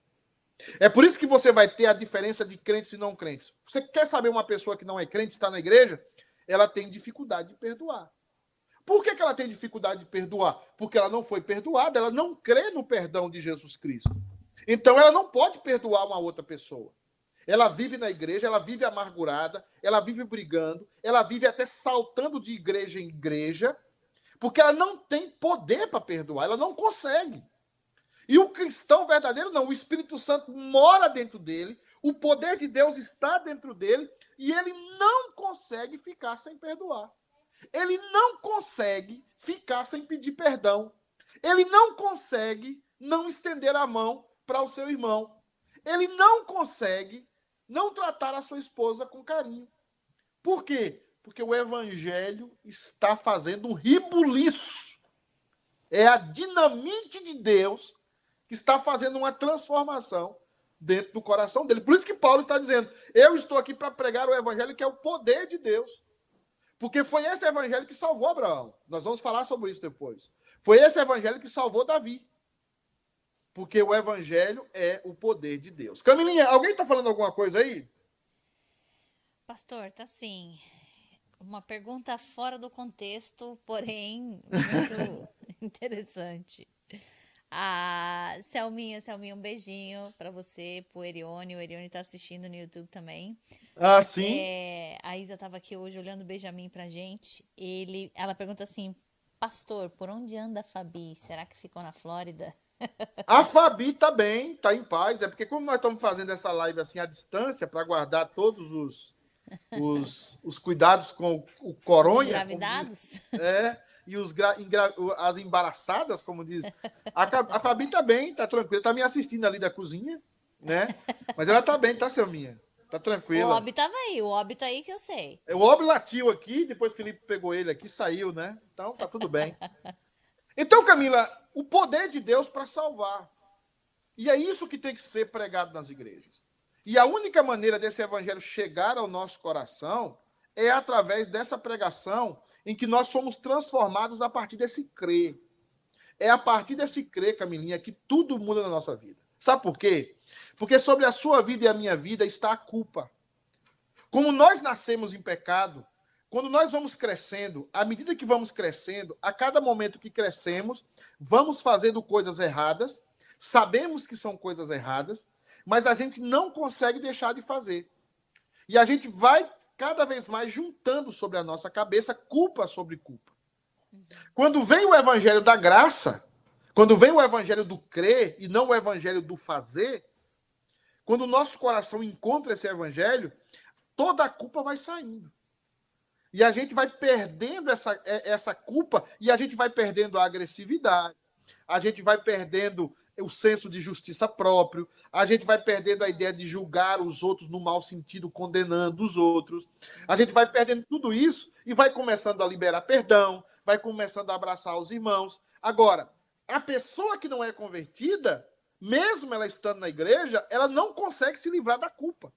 É por isso que você vai ter a diferença de crentes e não crentes. Você quer saber uma pessoa que não é crente, está na igreja? ela tem dificuldade de perdoar. Por que, que ela tem dificuldade de perdoar? Porque ela não foi perdoada, ela não crê no perdão de Jesus Cristo. Então ela não pode perdoar uma outra pessoa. Ela vive na igreja, ela vive amargurada, ela vive brigando, ela vive até saltando de igreja em igreja, porque ela não tem poder para perdoar, ela não consegue. E o cristão verdadeiro não, o Espírito Santo mora dentro dele, o poder de Deus está dentro dele e ele não consegue ficar sem perdoar. Ele não consegue ficar sem pedir perdão. Ele não consegue não estender a mão para o seu irmão. Ele não consegue não tratar a sua esposa com carinho. Por quê? Porque o evangelho está fazendo um ribuliço. É a dinamite de Deus que está fazendo uma transformação dentro do coração dele. Por isso que Paulo está dizendo: eu estou aqui para pregar o evangelho que é o poder de Deus. Porque foi esse evangelho que salvou Abraão. Nós vamos falar sobre isso depois. Foi esse evangelho que salvou Davi. Porque o evangelho é o poder de Deus. Camilinha, alguém está falando alguma coisa aí? Pastor, tá sim. Uma pergunta fora do contexto, porém muito interessante. A Selminha, Selminha, um beijinho para você, pro Erione. O Erione tá assistindo no YouTube também. Ah, sim. É, a Isa tava aqui hoje olhando o Benjamin pra gente. Ele, ela pergunta assim: Pastor, por onde anda a Fabi? Será que ficou na Flórida? A Fabi tá bem, tá em paz. É porque, como nós estamos fazendo essa live assim à distância, para guardar todos os, os, os cuidados com o, o coronha. Engravidados? Diz, é e os as embaraçadas, como diz. A, a Fabi tá bem, tá tranquila, tá me assistindo ali da cozinha, né? Mas ela tá bem, tá, Selminha? Tá tranquila. O Ob tava aí, o Ob tá aí que eu sei. O Ob latiu aqui, depois o Felipe pegou ele aqui, saiu, né? Então tá tudo bem. Então, Camila, o poder de Deus para salvar. E é isso que tem que ser pregado nas igrejas. E a única maneira desse evangelho chegar ao nosso coração é através dessa pregação em que nós somos transformados a partir desse crer. É a partir desse crer, Camilinha, que tudo muda na nossa vida. Sabe por quê? Porque sobre a sua vida e a minha vida está a culpa. Como nós nascemos em pecado, quando nós vamos crescendo, à medida que vamos crescendo, a cada momento que crescemos, vamos fazendo coisas erradas, sabemos que são coisas erradas, mas a gente não consegue deixar de fazer. E a gente vai cada vez mais juntando sobre a nossa cabeça culpa sobre culpa. Quando vem o evangelho da graça, quando vem o evangelho do crer e não o evangelho do fazer, quando o nosso coração encontra esse evangelho, toda a culpa vai saindo. E a gente vai perdendo essa, é, essa culpa e a gente vai perdendo a agressividade, a gente vai perdendo o senso de justiça próprio, a gente vai perdendo a ideia de julgar os outros no mau sentido, condenando os outros. A gente vai perdendo tudo isso e vai começando a liberar perdão, vai começando a abraçar os irmãos. Agora, a pessoa que não é convertida, mesmo ela estando na igreja, ela não consegue se livrar da culpa.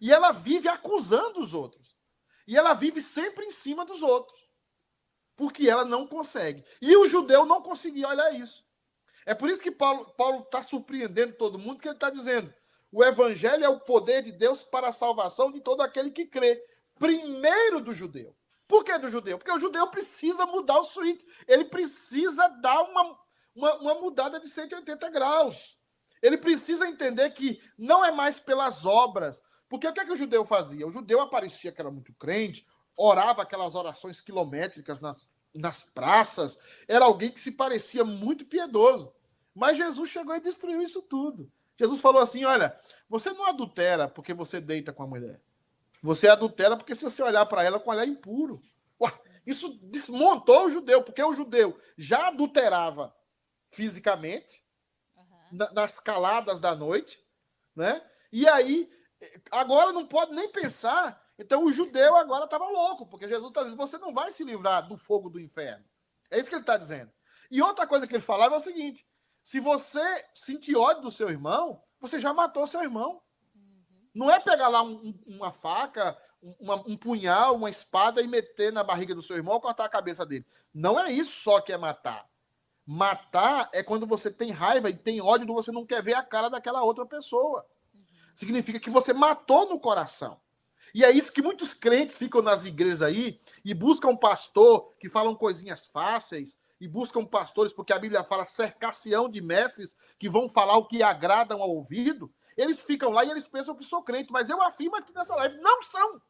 E ela vive acusando os outros. E ela vive sempre em cima dos outros. Porque ela não consegue. E o judeu não conseguia olhar isso. É por isso que Paulo está surpreendendo todo mundo, que ele está dizendo: o evangelho é o poder de Deus para a salvação de todo aquele que crê. Primeiro do judeu. Por que do judeu? Porque o judeu precisa mudar o suíte. Ele precisa dar uma, uma, uma mudada de 180 graus. Ele precisa entender que não é mais pelas obras. Porque o que, é que o judeu fazia? O judeu aparecia que era muito crente, orava aquelas orações quilométricas nas, nas praças, era alguém que se parecia muito piedoso. Mas Jesus chegou e destruiu isso tudo. Jesus falou assim: olha, você não adultera porque você deita com a mulher. Você adultera porque se você olhar para ela com olhar impuro. Ué, isso desmontou o judeu, porque o judeu já adulterava fisicamente, uhum. na, nas caladas da noite, né? E aí, agora não pode nem pensar então o judeu agora estava louco, porque Jesus está dizendo: você não vai se livrar do fogo do inferno. É isso que ele está dizendo. E outra coisa que ele falava é o seguinte: se você sentir ódio do seu irmão, você já matou seu irmão. Uhum. Não é pegar lá um, uma faca, uma, um punhal, uma espada e meter na barriga do seu irmão ou cortar a cabeça dele. Não é isso só que é matar. Matar é quando você tem raiva e tem ódio e você não quer ver a cara daquela outra pessoa. Uhum. Significa que você matou no coração. E é isso que muitos crentes ficam nas igrejas aí e buscam pastor que falam coisinhas fáceis e buscam pastores, porque a Bíblia fala cercação de mestres que vão falar o que agradam ao ouvido. Eles ficam lá e eles pensam que sou crente, mas eu afirmo aqui nessa live, não são.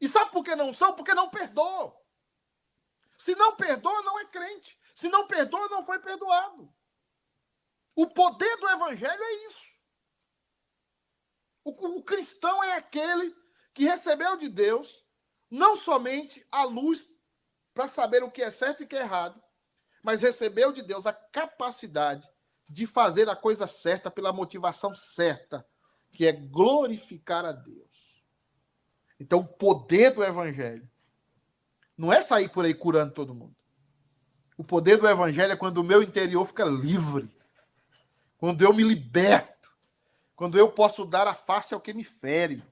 E sabe por que não são? Porque não perdoam. Se não perdoa, não é crente. Se não perdoa, não foi perdoado. O poder do evangelho é isso. O, o cristão é aquele que recebeu de Deus não somente a luz para saber o que é certo e o que é errado, mas recebeu de Deus a capacidade de fazer a coisa certa pela motivação certa, que é glorificar a Deus. Então, o poder do evangelho não é sair por aí curando todo mundo. O poder do evangelho é quando o meu interior fica livre, quando eu me liberto quando eu posso dar a face ao que me fere,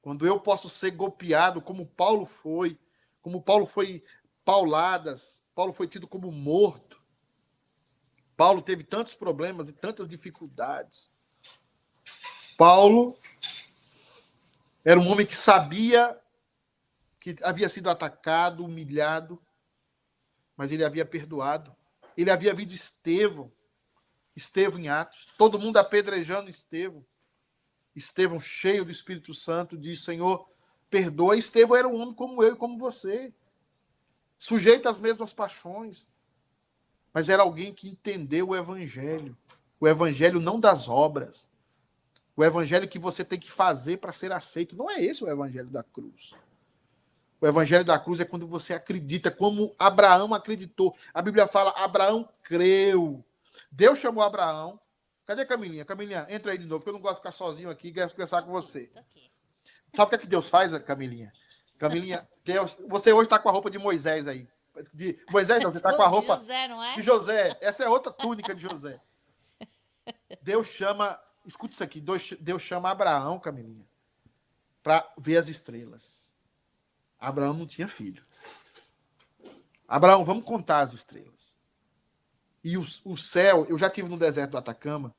quando eu posso ser golpeado como Paulo foi, como Paulo foi pauladas, Paulo foi tido como morto. Paulo teve tantos problemas e tantas dificuldades. Paulo era um homem que sabia que havia sido atacado, humilhado, mas ele havia perdoado. Ele havia visto Estevão, Estevão em Atos, todo mundo apedrejando Estevão. Estevão, cheio do Espírito Santo, diz: Senhor, perdoa. Estevão era um homem como eu e como você, sujeito às mesmas paixões, mas era alguém que entendeu o Evangelho. O Evangelho não das obras. O Evangelho que você tem que fazer para ser aceito. Não é esse o Evangelho da cruz. O Evangelho da cruz é quando você acredita, como Abraão acreditou. A Bíblia fala: Abraão creu Deus chamou Abraão. Cadê a Camilinha? Camilinha, entra aí de novo, porque eu não gosto de ficar sozinho aqui e quero conversar com você. Sabe o que é que Deus faz, Camilinha? Camilinha, Deus, você hoje está com a roupa de Moisés aí. De, Moisés não, você está com a roupa de José, não é? de José. Essa é outra túnica de José. Deus chama escute isso aqui, Deus chama Abraão, Camilinha, para ver as estrelas. Abraão não tinha filho. Abraão, vamos contar as estrelas. E o, o céu, eu já tive no deserto do Atacama.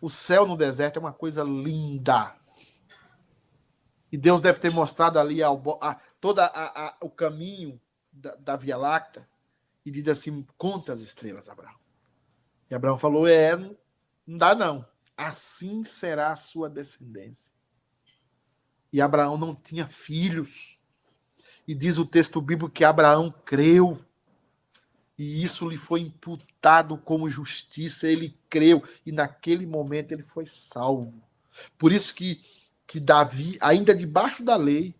O céu no deserto é uma coisa linda. E Deus deve ter mostrado ali ao, a, todo o caminho da, da, Via Láctea e diz assim: conta as estrelas, Abraão. E Abraão falou: é, não, dá não. Assim será a sua descendência. E Abraão não tinha filhos. E diz o texto bíblico que Abraão creu. E isso lhe foi imputado como justiça. Ele creu. E naquele momento ele foi salvo. Por isso que que Davi, ainda debaixo da lei,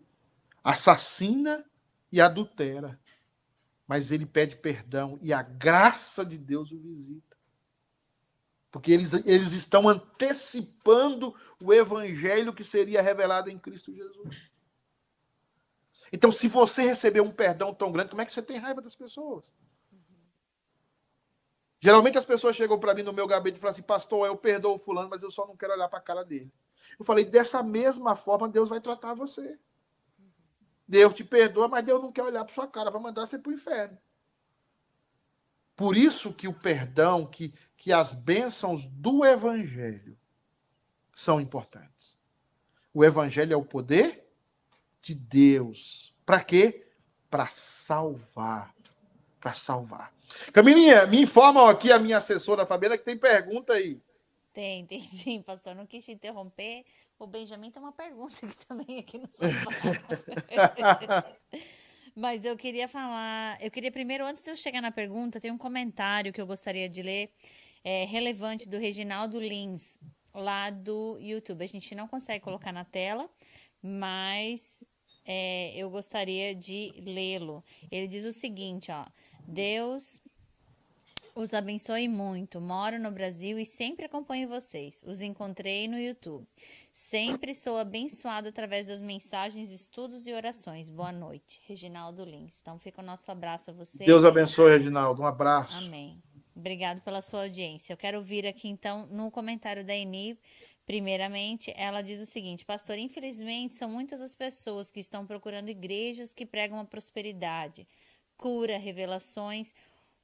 assassina e adultera. Mas ele pede perdão e a graça de Deus o visita. Porque eles, eles estão antecipando o evangelho que seria revelado em Cristo Jesus. Então, se você receber um perdão tão grande, como é que você tem raiva das pessoas? Geralmente as pessoas chegam para mim no meu gabinete e falam assim, pastor, eu perdoo o fulano, mas eu só não quero olhar para a cara dele. Eu falei, dessa mesma forma Deus vai tratar você. Deus te perdoa, mas Deus não quer olhar para sua cara, vai mandar você para o inferno. Por isso que o perdão, que, que as bênçãos do Evangelho são importantes. O Evangelho é o poder de Deus. Para quê? Para salvar. Para salvar. Camilinha, me informam aqui a minha assessora Fabiana que tem pergunta aí. Tem, tem sim, pastor. Não quis te interromper. O Benjamin tem uma pergunta aqui também aqui no sofá. Mas eu queria falar, eu queria primeiro, antes de eu chegar na pergunta, tem um comentário que eu gostaria de ler, é, relevante do Reginaldo Lins, lá do YouTube. A gente não consegue colocar na tela, mas é, eu gostaria de lê-lo. Ele diz o seguinte, ó. Deus os abençoe muito. Moro no Brasil e sempre acompanho vocês. Os encontrei no YouTube. Sempre sou abençoado através das mensagens, estudos e orações. Boa noite. Reginaldo Lins. Então fica o nosso abraço a você. Deus abençoe, Reginaldo. Um abraço. Amém. Obrigado pela sua audiência. Eu quero ouvir aqui então no comentário da Eni. Primeiramente, ela diz o seguinte: Pastor, infelizmente são muitas as pessoas que estão procurando igrejas que pregam a prosperidade, cura, revelações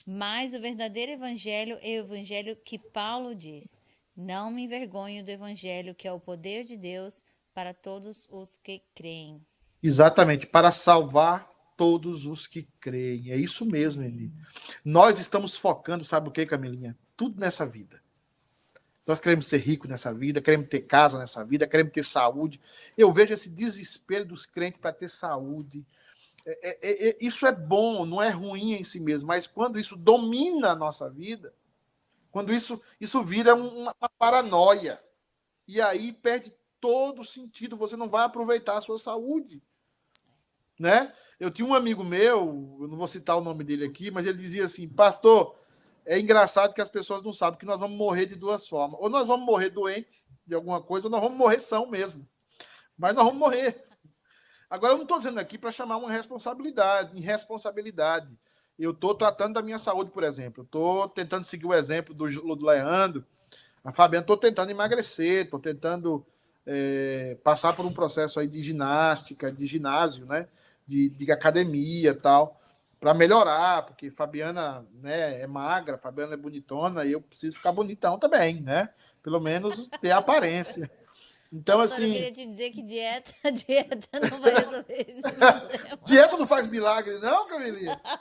mas o verdadeiro evangelho é o evangelho que Paulo diz: Não me envergonho do evangelho, que é o poder de Deus para todos os que creem. Exatamente, para salvar todos os que creem. É isso mesmo, Eli. Nós estamos focando, sabe o que, Camilinha? Tudo nessa vida. Nós queremos ser ricos nessa vida, queremos ter casa nessa vida, queremos ter saúde. Eu vejo esse desespero dos crentes para ter saúde, é, é, é, isso é bom, não é ruim em si mesmo, mas quando isso domina a nossa vida, quando isso, isso vira uma, uma paranoia, e aí perde todo o sentido, você não vai aproveitar a sua saúde. Né? Eu tinha um amigo meu, eu não vou citar o nome dele aqui, mas ele dizia assim: Pastor, é engraçado que as pessoas não sabem que nós vamos morrer de duas formas. Ou nós vamos morrer doente de alguma coisa, ou nós vamos morrer são mesmo. Mas nós vamos morrer. Agora, eu não estou dizendo aqui para chamar uma responsabilidade, irresponsabilidade. Eu estou tratando da minha saúde, por exemplo. Estou tentando seguir o exemplo do, do Leandro. A Fabiana, estou tentando emagrecer, estou tentando é, passar por um processo aí de ginástica, de ginásio, né? De, de academia tal, para melhorar, porque Fabiana né, é magra, Fabiana é bonitona, e eu preciso ficar bonitão também, né? Pelo menos ter aparência. Então, assim. Eu queria te dizer que dieta, dieta não vai resolver isso. dieta não faz milagre, não, Camilinha?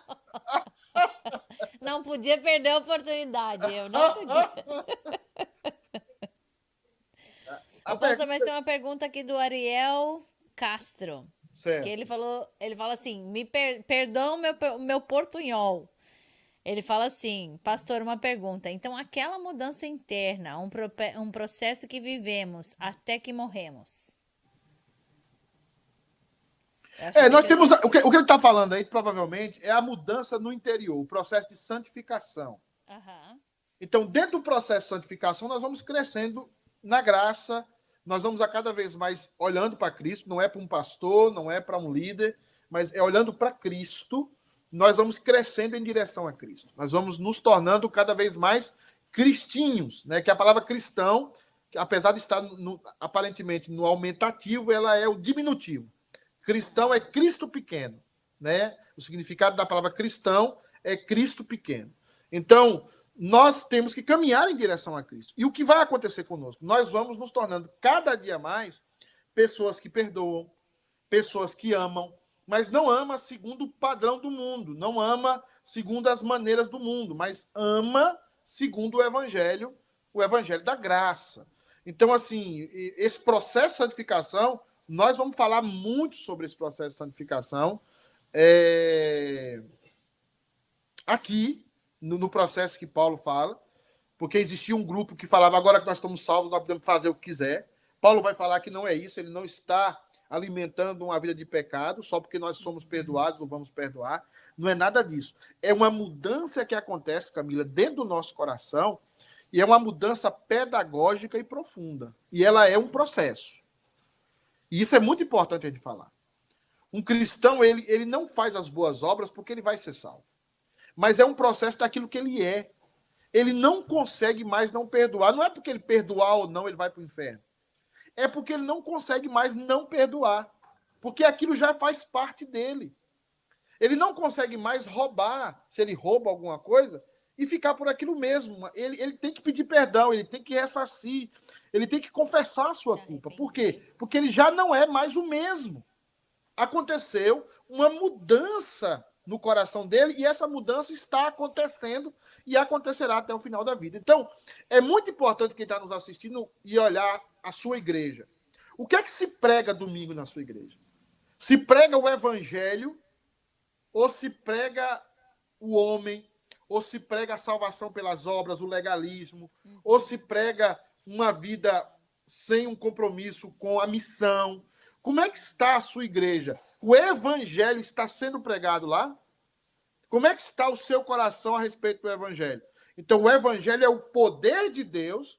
Não podia perder a oportunidade, eu não podia. A Ô, pastor, mas tem uma pergunta aqui do Ariel Castro. Certo. Que ele falou, ele fala assim: me per, perdão meu, meu portunhol. Ele fala assim, pastor, uma pergunta. Então, aquela mudança interna, um, pro, um processo que vivemos até que morremos. É, nós temos. O que, o que ele está falando aí, provavelmente, é a mudança no interior, o processo de santificação. Uhum. Então, dentro do processo de santificação, nós vamos crescendo na graça, nós vamos a cada vez mais olhando para Cristo, não é para um pastor, não é para um líder, mas é olhando para Cristo nós vamos crescendo em direção a Cristo. Nós vamos nos tornando cada vez mais cristinhos, né? Que a palavra cristão apesar de estar no, aparentemente no aumentativo, ela é o diminutivo. Cristão é Cristo pequeno, né? O significado da palavra cristão é Cristo pequeno. Então, nós temos que caminhar em direção a Cristo. E o que vai acontecer conosco? Nós vamos nos tornando cada dia mais pessoas que perdoam, pessoas que amam, mas não ama segundo o padrão do mundo, não ama segundo as maneiras do mundo, mas ama segundo o evangelho, o evangelho da graça. Então, assim, esse processo de santificação, nós vamos falar muito sobre esse processo de santificação é... aqui, no, no processo que Paulo fala, porque existia um grupo que falava agora que nós estamos salvos, nós podemos fazer o que quiser. Paulo vai falar que não é isso, ele não está alimentando uma vida de pecado, só porque nós somos perdoados ou vamos perdoar. Não é nada disso. É uma mudança que acontece, Camila, dentro do nosso coração, e é uma mudança pedagógica e profunda. E ela é um processo. E isso é muito importante a gente falar. Um cristão, ele, ele não faz as boas obras porque ele vai ser salvo. Mas é um processo daquilo que ele é. Ele não consegue mais não perdoar. Não é porque ele perdoar ou não, ele vai para o inferno é porque ele não consegue mais não perdoar. Porque aquilo já faz parte dele. Ele não consegue mais roubar, se ele rouba alguma coisa, e ficar por aquilo mesmo. Ele, ele tem que pedir perdão, ele tem que ressarcir, ele tem que confessar a sua culpa. Por quê? Porque ele já não é mais o mesmo. Aconteceu uma mudança no coração dele e essa mudança está acontecendo e acontecerá até o final da vida. Então, é muito importante quem está nos assistindo e olhar a sua igreja. O que é que se prega domingo na sua igreja? Se prega o evangelho, ou se prega o homem, ou se prega a salvação pelas obras, o legalismo, ou se prega uma vida sem um compromisso com a missão. Como é que está a sua igreja? O evangelho está sendo pregado lá? Como é que está o seu coração a respeito do evangelho? Então, o evangelho é o poder de Deus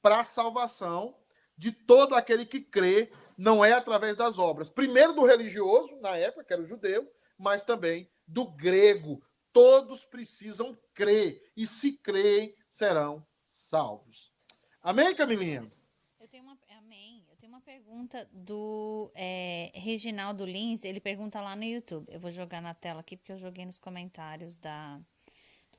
para a salvação de todo aquele que crê, não é através das obras. Primeiro do religioso, na época, que era o judeu, mas também do grego. Todos precisam crer, e se creem, serão salvos. Amém, Camilinha? Eu tenho uma, amém. Eu tenho uma pergunta do é, Reginaldo Lins. Ele pergunta lá no YouTube. Eu vou jogar na tela aqui porque eu joguei nos comentários da,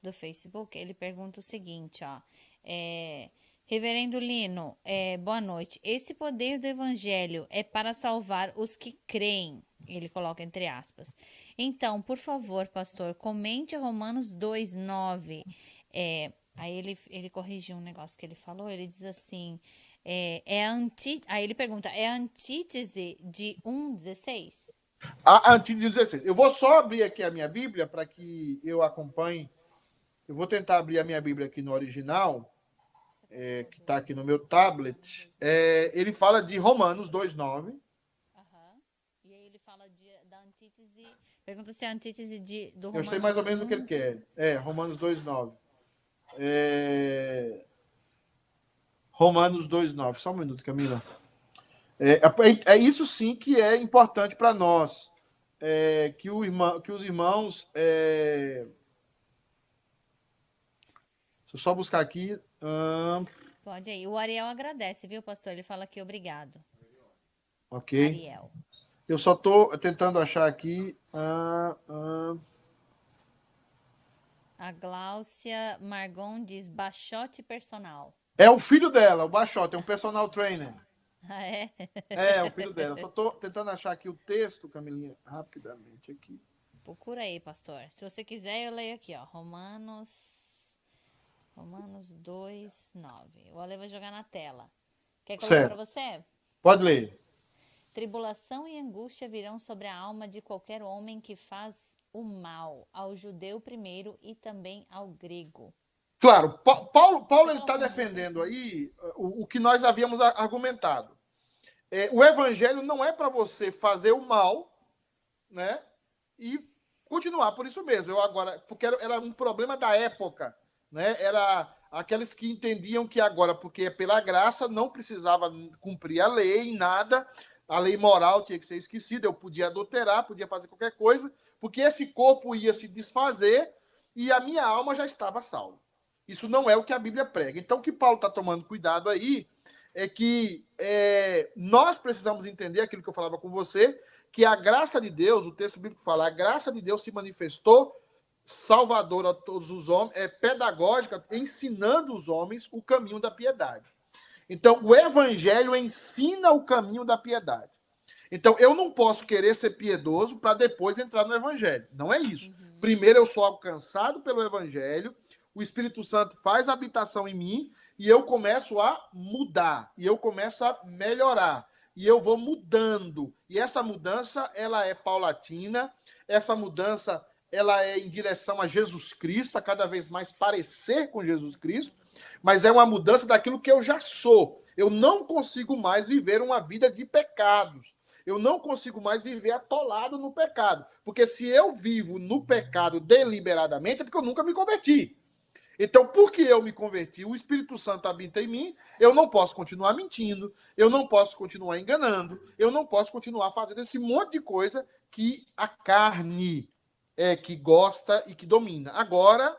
do Facebook. Ele pergunta o seguinte, ó. É, Reverendo Lino, é, boa noite. Esse poder do evangelho é para salvar os que creem. Ele coloca entre aspas. Então, por favor, pastor, comente Romanos 2, 9. É, aí ele, ele corrigiu um negócio que ele falou. Ele diz assim: é, é anti... Aí ele pergunta: é a antítese de 1,16? A antítese de 16. Eu vou só abrir aqui a minha Bíblia para que eu acompanhe. Eu vou tentar abrir a minha Bíblia aqui no original, é, que está aqui no meu tablet. É, ele fala de Romanos 2,9. Uhum. E aí ele fala de, da antítese. Pergunta se é a antítese de, do Romanos. Eu sei mais ou menos 1. o que ele quer. É, Romanos 2,9. É... Romanos 2,9. Só um minuto, Camila. É, é, é isso sim que é importante para nós. É, que, o irmão, que os irmãos. É... Deixa eu só buscar aqui. Hum... Pode aí. O Ariel agradece, viu, pastor? Ele fala aqui obrigado. Ok. Ariel. Eu só estou tentando achar aqui. Ah, ah... A Gláucia Margon diz baixote personal. É o filho dela, o baixote, é um personal trainer. Ah, é? É, é o filho dela. Só estou tentando achar aqui o texto, Camilinha, rapidamente aqui. Procura aí, pastor. Se você quiser, eu leio aqui, ó. Romanos. Romanos 2, 9. O Ale vai jogar na tela. Quer que eu leia para você? Pode ler. Tribulação e angústia virão sobre a alma de qualquer homem que faz o mal, ao judeu primeiro e também ao grego. Claro, Paulo, Paulo ele está defendendo aí o, o, que nós havíamos argumentado. É, o evangelho não é para você fazer o mal, né? E continuar por isso mesmo. Eu agora, porque era, era, um problema da época, né? Era aqueles que entendiam que agora, porque é pela graça, não precisava cumprir a lei, nada, a lei moral tinha que ser esquecida, eu podia adulterar, podia fazer qualquer coisa, porque esse corpo ia se desfazer e a minha alma já estava salva. Isso não é o que a Bíblia prega. Então, o que Paulo está tomando cuidado aí é que é, nós precisamos entender aquilo que eu falava com você, que a graça de Deus, o texto bíblico fala, a graça de Deus se manifestou salvadora a todos os homens, é pedagógica, ensinando os homens o caminho da piedade. Então, o evangelho ensina o caminho da piedade. Então, eu não posso querer ser piedoso para depois entrar no evangelho. Não é isso. Uhum. Primeiro eu sou alcançado pelo evangelho, o Espírito Santo faz habitação em mim e eu começo a mudar, e eu começo a melhorar, e eu vou mudando. E essa mudança, ela é paulatina, essa mudança ela é em direção a Jesus Cristo, a cada vez mais parecer com Jesus Cristo, mas é uma mudança daquilo que eu já sou. Eu não consigo mais viver uma vida de pecados. Eu não consigo mais viver atolado no pecado. Porque se eu vivo no pecado deliberadamente, é porque eu nunca me converti. Então, porque eu me converti, o Espírito Santo habita em mim, eu não posso continuar mentindo, eu não posso continuar enganando, eu não posso continuar fazendo esse monte de coisa que a carne é que gosta e que domina. Agora,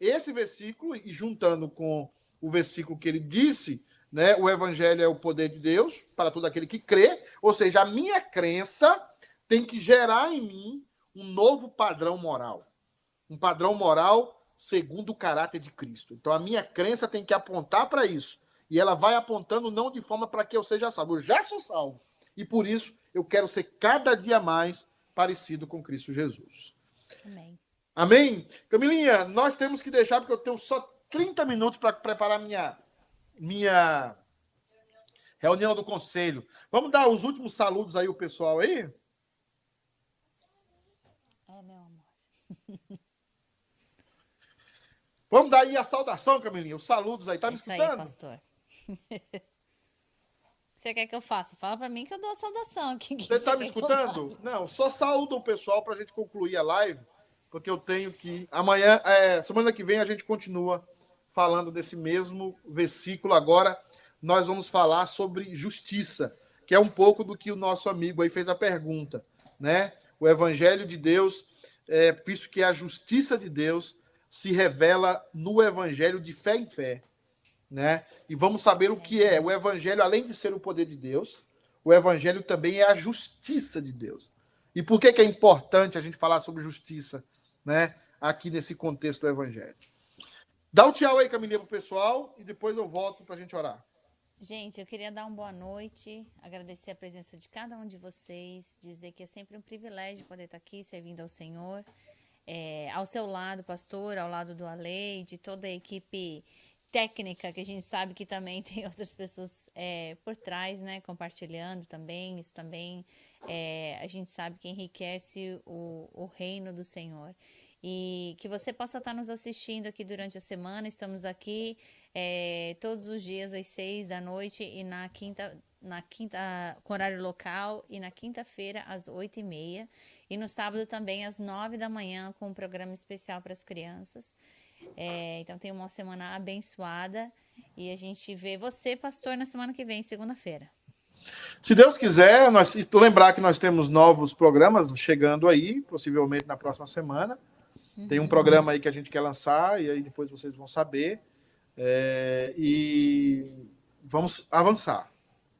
esse versículo, e juntando com o versículo que ele disse, né, o evangelho é o poder de Deus para todo aquele que crê, ou seja, a minha crença tem que gerar em mim um novo padrão moral. Um padrão moral segundo o caráter de Cristo. Então a minha crença tem que apontar para isso. E ela vai apontando não de forma para que eu seja salvo. Eu já sou salvo. E por isso eu quero ser cada dia mais parecido com Cristo Jesus. Amém. Amém? Camilinha, nós temos que deixar, porque eu tenho só 30 minutos para preparar minha, minha reunião do conselho. Vamos dar os últimos saludos aí, o pessoal aí? É, meu amor. Vamos dar aí a saudação, Camilinha, os saludos aí. Tá me escutando? Aí, pastor. Você quer que eu faça? Fala para mim que eu dou a saudação aqui. Você está me escutando? Não, só saúda o pessoal para a gente concluir a live, porque eu tenho que. Amanhã, é, semana que vem, a gente continua falando desse mesmo versículo. Agora, nós vamos falar sobre justiça, que é um pouco do que o nosso amigo aí fez a pergunta, né? O evangelho de Deus, é, visto que é a justiça de Deus se revela no evangelho de fé em fé, né? E vamos saber o que é. O evangelho, além de ser o poder de Deus, o evangelho também é a justiça de Deus. E por que, que é importante a gente falar sobre justiça, né? Aqui nesse contexto do evangelho. Dá um tchau aí, Camilinha, pro pessoal e depois eu volto para a gente orar. Gente, eu queria dar uma boa noite, agradecer a presença de cada um de vocês, dizer que é sempre um privilégio poder estar aqui servindo ao Senhor é, ao seu lado, pastor, ao lado do Ale, de toda a equipe técnica, que a gente sabe que também tem outras pessoas é, por trás, né, compartilhando também, isso também é, a gente sabe que enriquece o, o reino do Senhor. E que você possa estar nos assistindo aqui durante a semana. Estamos aqui é, todos os dias às seis da noite e na quinta, na quinta com horário local e na quinta-feira às oito e meia. E no sábado também, às nove da manhã, com um programa especial para as crianças. É, então, tem uma semana abençoada. E a gente vê você, pastor, na semana que vem, segunda-feira. Se Deus quiser, nós lembrar que nós temos novos programas chegando aí, possivelmente na próxima semana. Uhum. Tem um programa aí que a gente quer lançar, e aí depois vocês vão saber. É, e vamos avançar.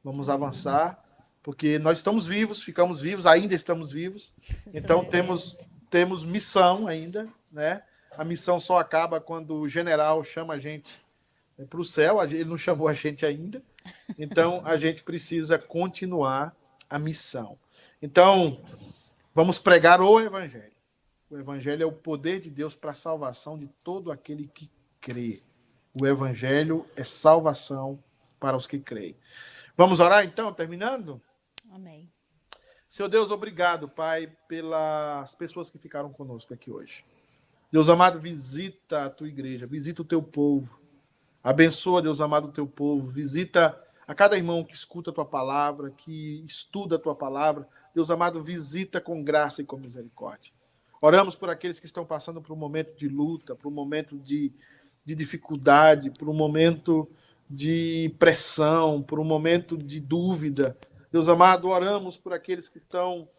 Vamos avançar porque nós estamos vivos, ficamos vivos, ainda estamos vivos. Então temos temos missão ainda, né? A missão só acaba quando o general chama a gente né, para o céu. Ele não chamou a gente ainda. Então a gente precisa continuar a missão. Então vamos pregar o evangelho. O evangelho é o poder de Deus para a salvação de todo aquele que crê. O evangelho é salvação para os que creem. Vamos orar então, terminando? Amém. Seu Deus, obrigado, Pai, pelas pessoas que ficaram conosco aqui hoje. Deus amado, visita a tua igreja, visita o teu povo. Abençoa, Deus amado, o teu povo. Visita a cada irmão que escuta a tua palavra, que estuda a tua palavra. Deus amado, visita com graça e com misericórdia. Oramos por aqueles que estão passando por um momento de luta, por um momento de, de dificuldade, por um momento de pressão, por um momento de dúvida. Deus amado, oramos por aqueles que estão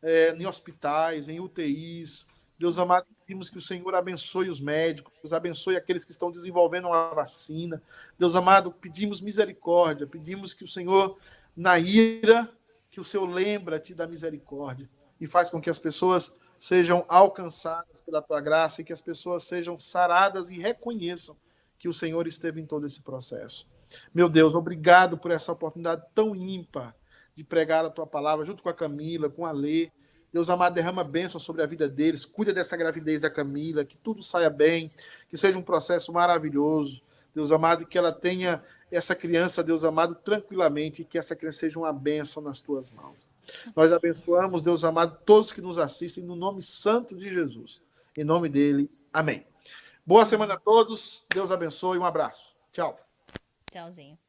é, em hospitais, em UTIs. Deus amado, pedimos que o Senhor abençoe os médicos, abençoe aqueles que estão desenvolvendo uma vacina. Deus amado, pedimos misericórdia, pedimos que o Senhor, na ira, que o Senhor lembra-te da misericórdia e faz com que as pessoas sejam alcançadas pela tua graça e que as pessoas sejam saradas e reconheçam que o Senhor esteve em todo esse processo. Meu Deus, obrigado por essa oportunidade tão ímpar de pregar a tua palavra junto com a Camila, com a Lê. Deus amado, derrama bênção sobre a vida deles, cuida dessa gravidez da Camila, que tudo saia bem, que seja um processo maravilhoso. Deus amado, que ela tenha essa criança, Deus amado, tranquilamente, que essa criança seja uma bênção nas tuas mãos. Nós abençoamos, Deus amado, todos que nos assistem, no nome santo de Jesus. Em nome dele, amém. Boa semana a todos, Deus abençoe, um abraço. Tchau. Tchauzinho.